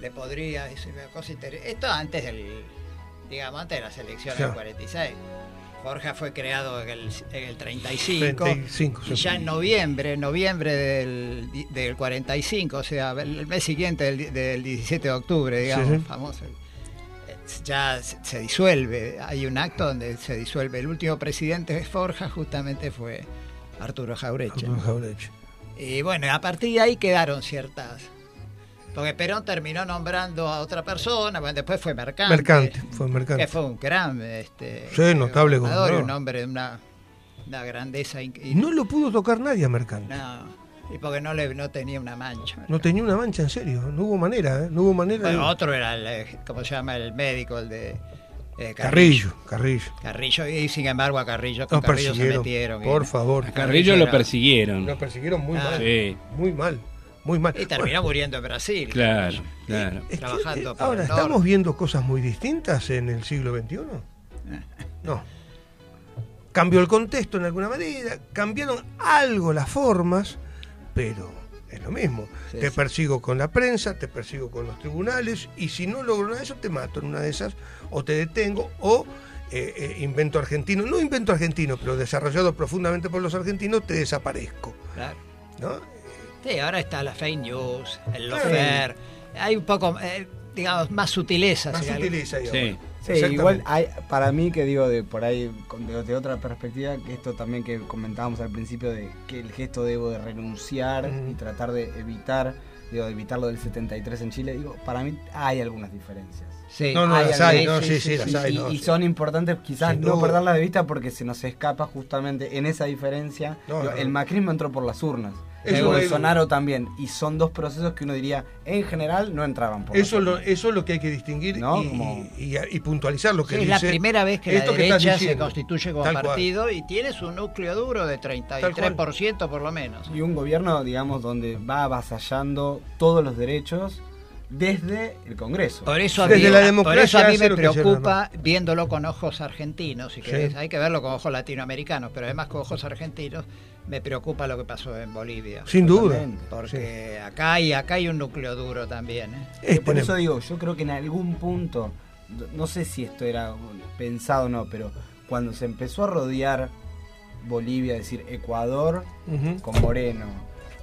S2: le podría decir una cosa interesante. Esto antes del, digamos, antes de las elecciones
S5: Claro.
S2: del 46. Forja fue creado en el, en el 35,
S5: 35,
S2: y ya en noviembre, noviembre del, del 45, o sea, el mes siguiente del, di- del 17 de octubre, digamos,
S5: Sí, sí.
S2: famoso, ya se, se disuelve. Hay un acto donde se disuelve. El último presidente de Forja justamente fue Arturo Jaureche.
S5: Arturo Jaureche.
S2: Y bueno, a partir de ahí quedaron ciertas. Porque Perón terminó nombrando a otra persona, bueno, después fue Mercante.
S5: Mercante, fue Mercante.
S2: Que fue un gran este,
S5: Sí, notable
S2: gobernador,
S5: gobernador.
S2: un hombre de una, una grandeza
S5: no lo pudo tocar nadie a Mercante.
S2: No, y porque no, le, no tenía una mancha.
S5: No tenía una mancha, en serio. No hubo manera, ¿eh? No hubo manera. de-
S2: otro era, el, eh, ¿cómo se llama? El médico, el de eh,
S5: Carrillo, Carrillo.
S2: Carrillo, y sin embargo a Carrillo, con
S5: Nos
S2: Carrillo se
S5: persiguieron.
S2: metieron.
S5: Por
S2: y-
S5: favor.
S3: A Carrillo lo persiguieron.
S5: Lo persiguieron muy
S2: Ah.
S5: mal.
S3: Sí.
S5: Muy mal. Muy mal.
S2: Y terminó muriendo en Brasil.
S3: Claro, claro.
S5: Es que,
S2: trabajando
S5: eh,
S2: para
S5: ahora, ¿estamos
S2: norte.
S5: viendo cosas muy distintas en el siglo XXI?
S2: Eh.
S5: No. Cambió el contexto en alguna medida, cambiaron algo las formas, pero es lo mismo.
S2: Sí,
S5: te
S2: sí.
S5: persigo con la prensa, te persigo con los tribunales, y si no logro nada de eso, te mato en una de esas, o te detengo, o eh, eh, invento argentino, no invento argentino, pero desarrollado profundamente por los argentinos, te desaparezco.
S2: Claro.
S5: ¿no?
S2: Sí, ahora está la fake news, el lofer. Hay un poco, eh, digamos, más sutileza.
S5: Más sutileza ahí
S3: Sí.
S4: Sí, igual hay, para mí que digo de por ahí de, de otra perspectiva que esto también que comentábamos al principio de que el gesto debo de renunciar
S5: Ujú.
S4: y tratar de evitar digo de evitar lo del 73 en Chile digo para mí hay algunas diferencias
S2: Sí.
S5: No, no,
S4: Hay
S5: las hay,
S4: algunas-
S5: no, sí, sí, las
S4: y,
S5: hay,
S4: y-
S5: no,
S4: y
S5: sí.
S4: son importantes quizás
S5: Sin
S4: no perderlas de vista porque se nos escapa justamente en esa diferencia
S5: No,
S4: Digo,
S5: no.
S4: el macrismo entró por las urnas El
S5: hay
S4: Bolsonaro también y son dos procesos que uno diría en general no entraban por
S5: Eso, lo, eso es lo que hay que distinguir
S4: ¿No?
S5: y,
S4: Como-
S5: y- y puntualizar lo que
S2: Sí, es
S5: dice.
S2: la primera vez que la
S5: esto que estás
S2: derecha se constituye como
S5: Tal cual.
S2: partido y tiene su núcleo duro de 33% por lo menos.
S4: Y un gobierno, digamos, donde va avasallando todos los derechos desde el Congreso.
S2: Por eso, a
S5: Desde
S2: mí,
S5: la
S2: por eso a mí me preocupa viéndolo con ojos argentinos, si
S5: Sí.
S2: querés. Hay que verlo con ojos latinoamericanos, pero además con ojos argentinos me preocupa lo que pasó en Bolivia.
S5: Sin duda.
S2: Porque acá, hay, acá hay un núcleo duro también. ¿eh?
S4: Por eso
S5: tenemos-
S4: digo, yo creo que en algún punto, no sé si esto era pensado o no, pero cuando se empezó a rodear Bolivia, es decir, Ecuador con Moreno,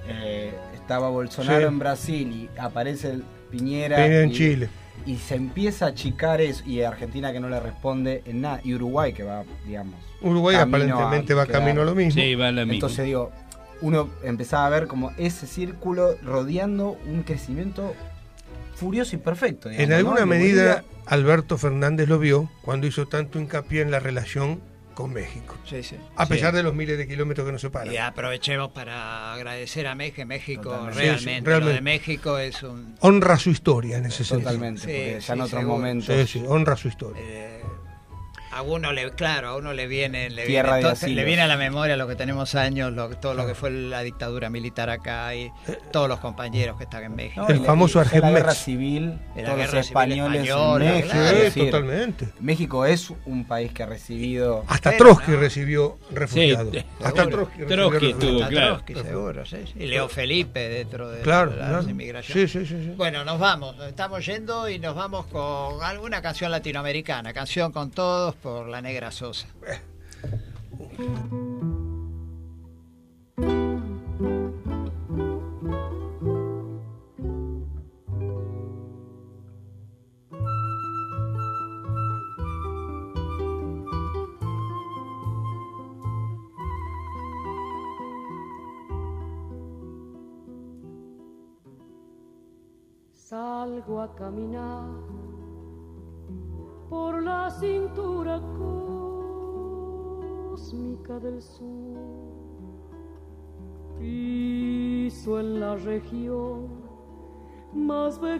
S4: eh, estaba Bolsonaro
S5: Sí.
S4: en Brasil y aparece el Piñera,
S5: Piñera en
S4: y,
S5: Chile.
S4: y se empieza a achicar eso, y Argentina que no le responde en nada, y Uruguay que va, digamos.
S5: Uruguay
S4: camino
S5: aparentemente
S4: a
S5: va
S4: quedar.
S5: camino a lo mismo.
S3: Sí, va a la misma.
S4: Entonces digo, uno empezaba a ver como ese círculo rodeando un crecimiento furioso y perfecto. digamos,
S5: en alguna medida,
S4: Bolivia.
S5: Alberto Fernández lo vio cuando hizo tanto hincapié en la relación con México.
S2: Sí, sí.
S5: A
S2: Sí.
S5: pesar de los miles de kilómetros que nos separan.
S2: Y aprovechemos para agradecer a México. México
S4: Totalmente.
S2: realmente,
S5: Sí, sí,
S2: lo
S5: realmente.
S2: de México es un...
S5: Honra su historia en ese sentido.
S4: Totalmente,
S2: Sí,
S4: porque
S2: sí,
S4: ya en otros
S2: seguro.
S4: momentos.
S5: Sí, sí, honra su historia.
S2: eh, a uno le, claro, a uno le viene, le
S4: Tierra
S2: viene, le a la memoria lo que tenemos años, lo, todo lo que fue la dictadura militar acá y todos los compañeros que están en México.
S4: No,
S5: El
S4: la-
S5: famoso
S4: ya La guerra civil,
S2: la
S4: todos
S2: guerra
S4: los
S2: civil
S4: españoles
S2: española,
S4: en México.
S2: claro.
S5: Sí, totalmente.
S4: México es un país que ha recibido.
S5: Hasta
S2: Pero,
S5: Trotsky
S2: no.
S5: recibió refugiados.
S3: Sí,
S5: Hasta
S2: seguro.
S5: Trotsky, recibió
S3: Trotsky
S5: refugiados.
S3: estuvo,
S2: Hasta
S3: claro.
S2: Trotsky, seguro, sí, sí. Y Leo Felipe dentro de
S5: Claro,
S2: las
S5: claro.
S2: inmigraciones.
S5: Sí, sí, sí, sí.
S2: Bueno, nos vamos, nos estamos yendo y nos vamos con alguna canción latinoamericana, canción con todos por la Negra Sosa.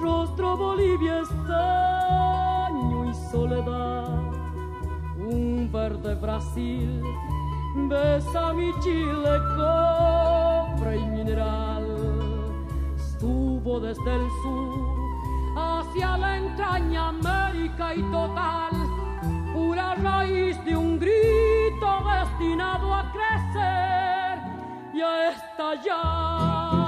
S15: rostro Bolivia estaño y soledad, un verde Brasil besa mi Chile cobre y mineral, estuvo desde el sur hacia la entraña América y total, pura raíz de un grito destinado a crecer y a estallar.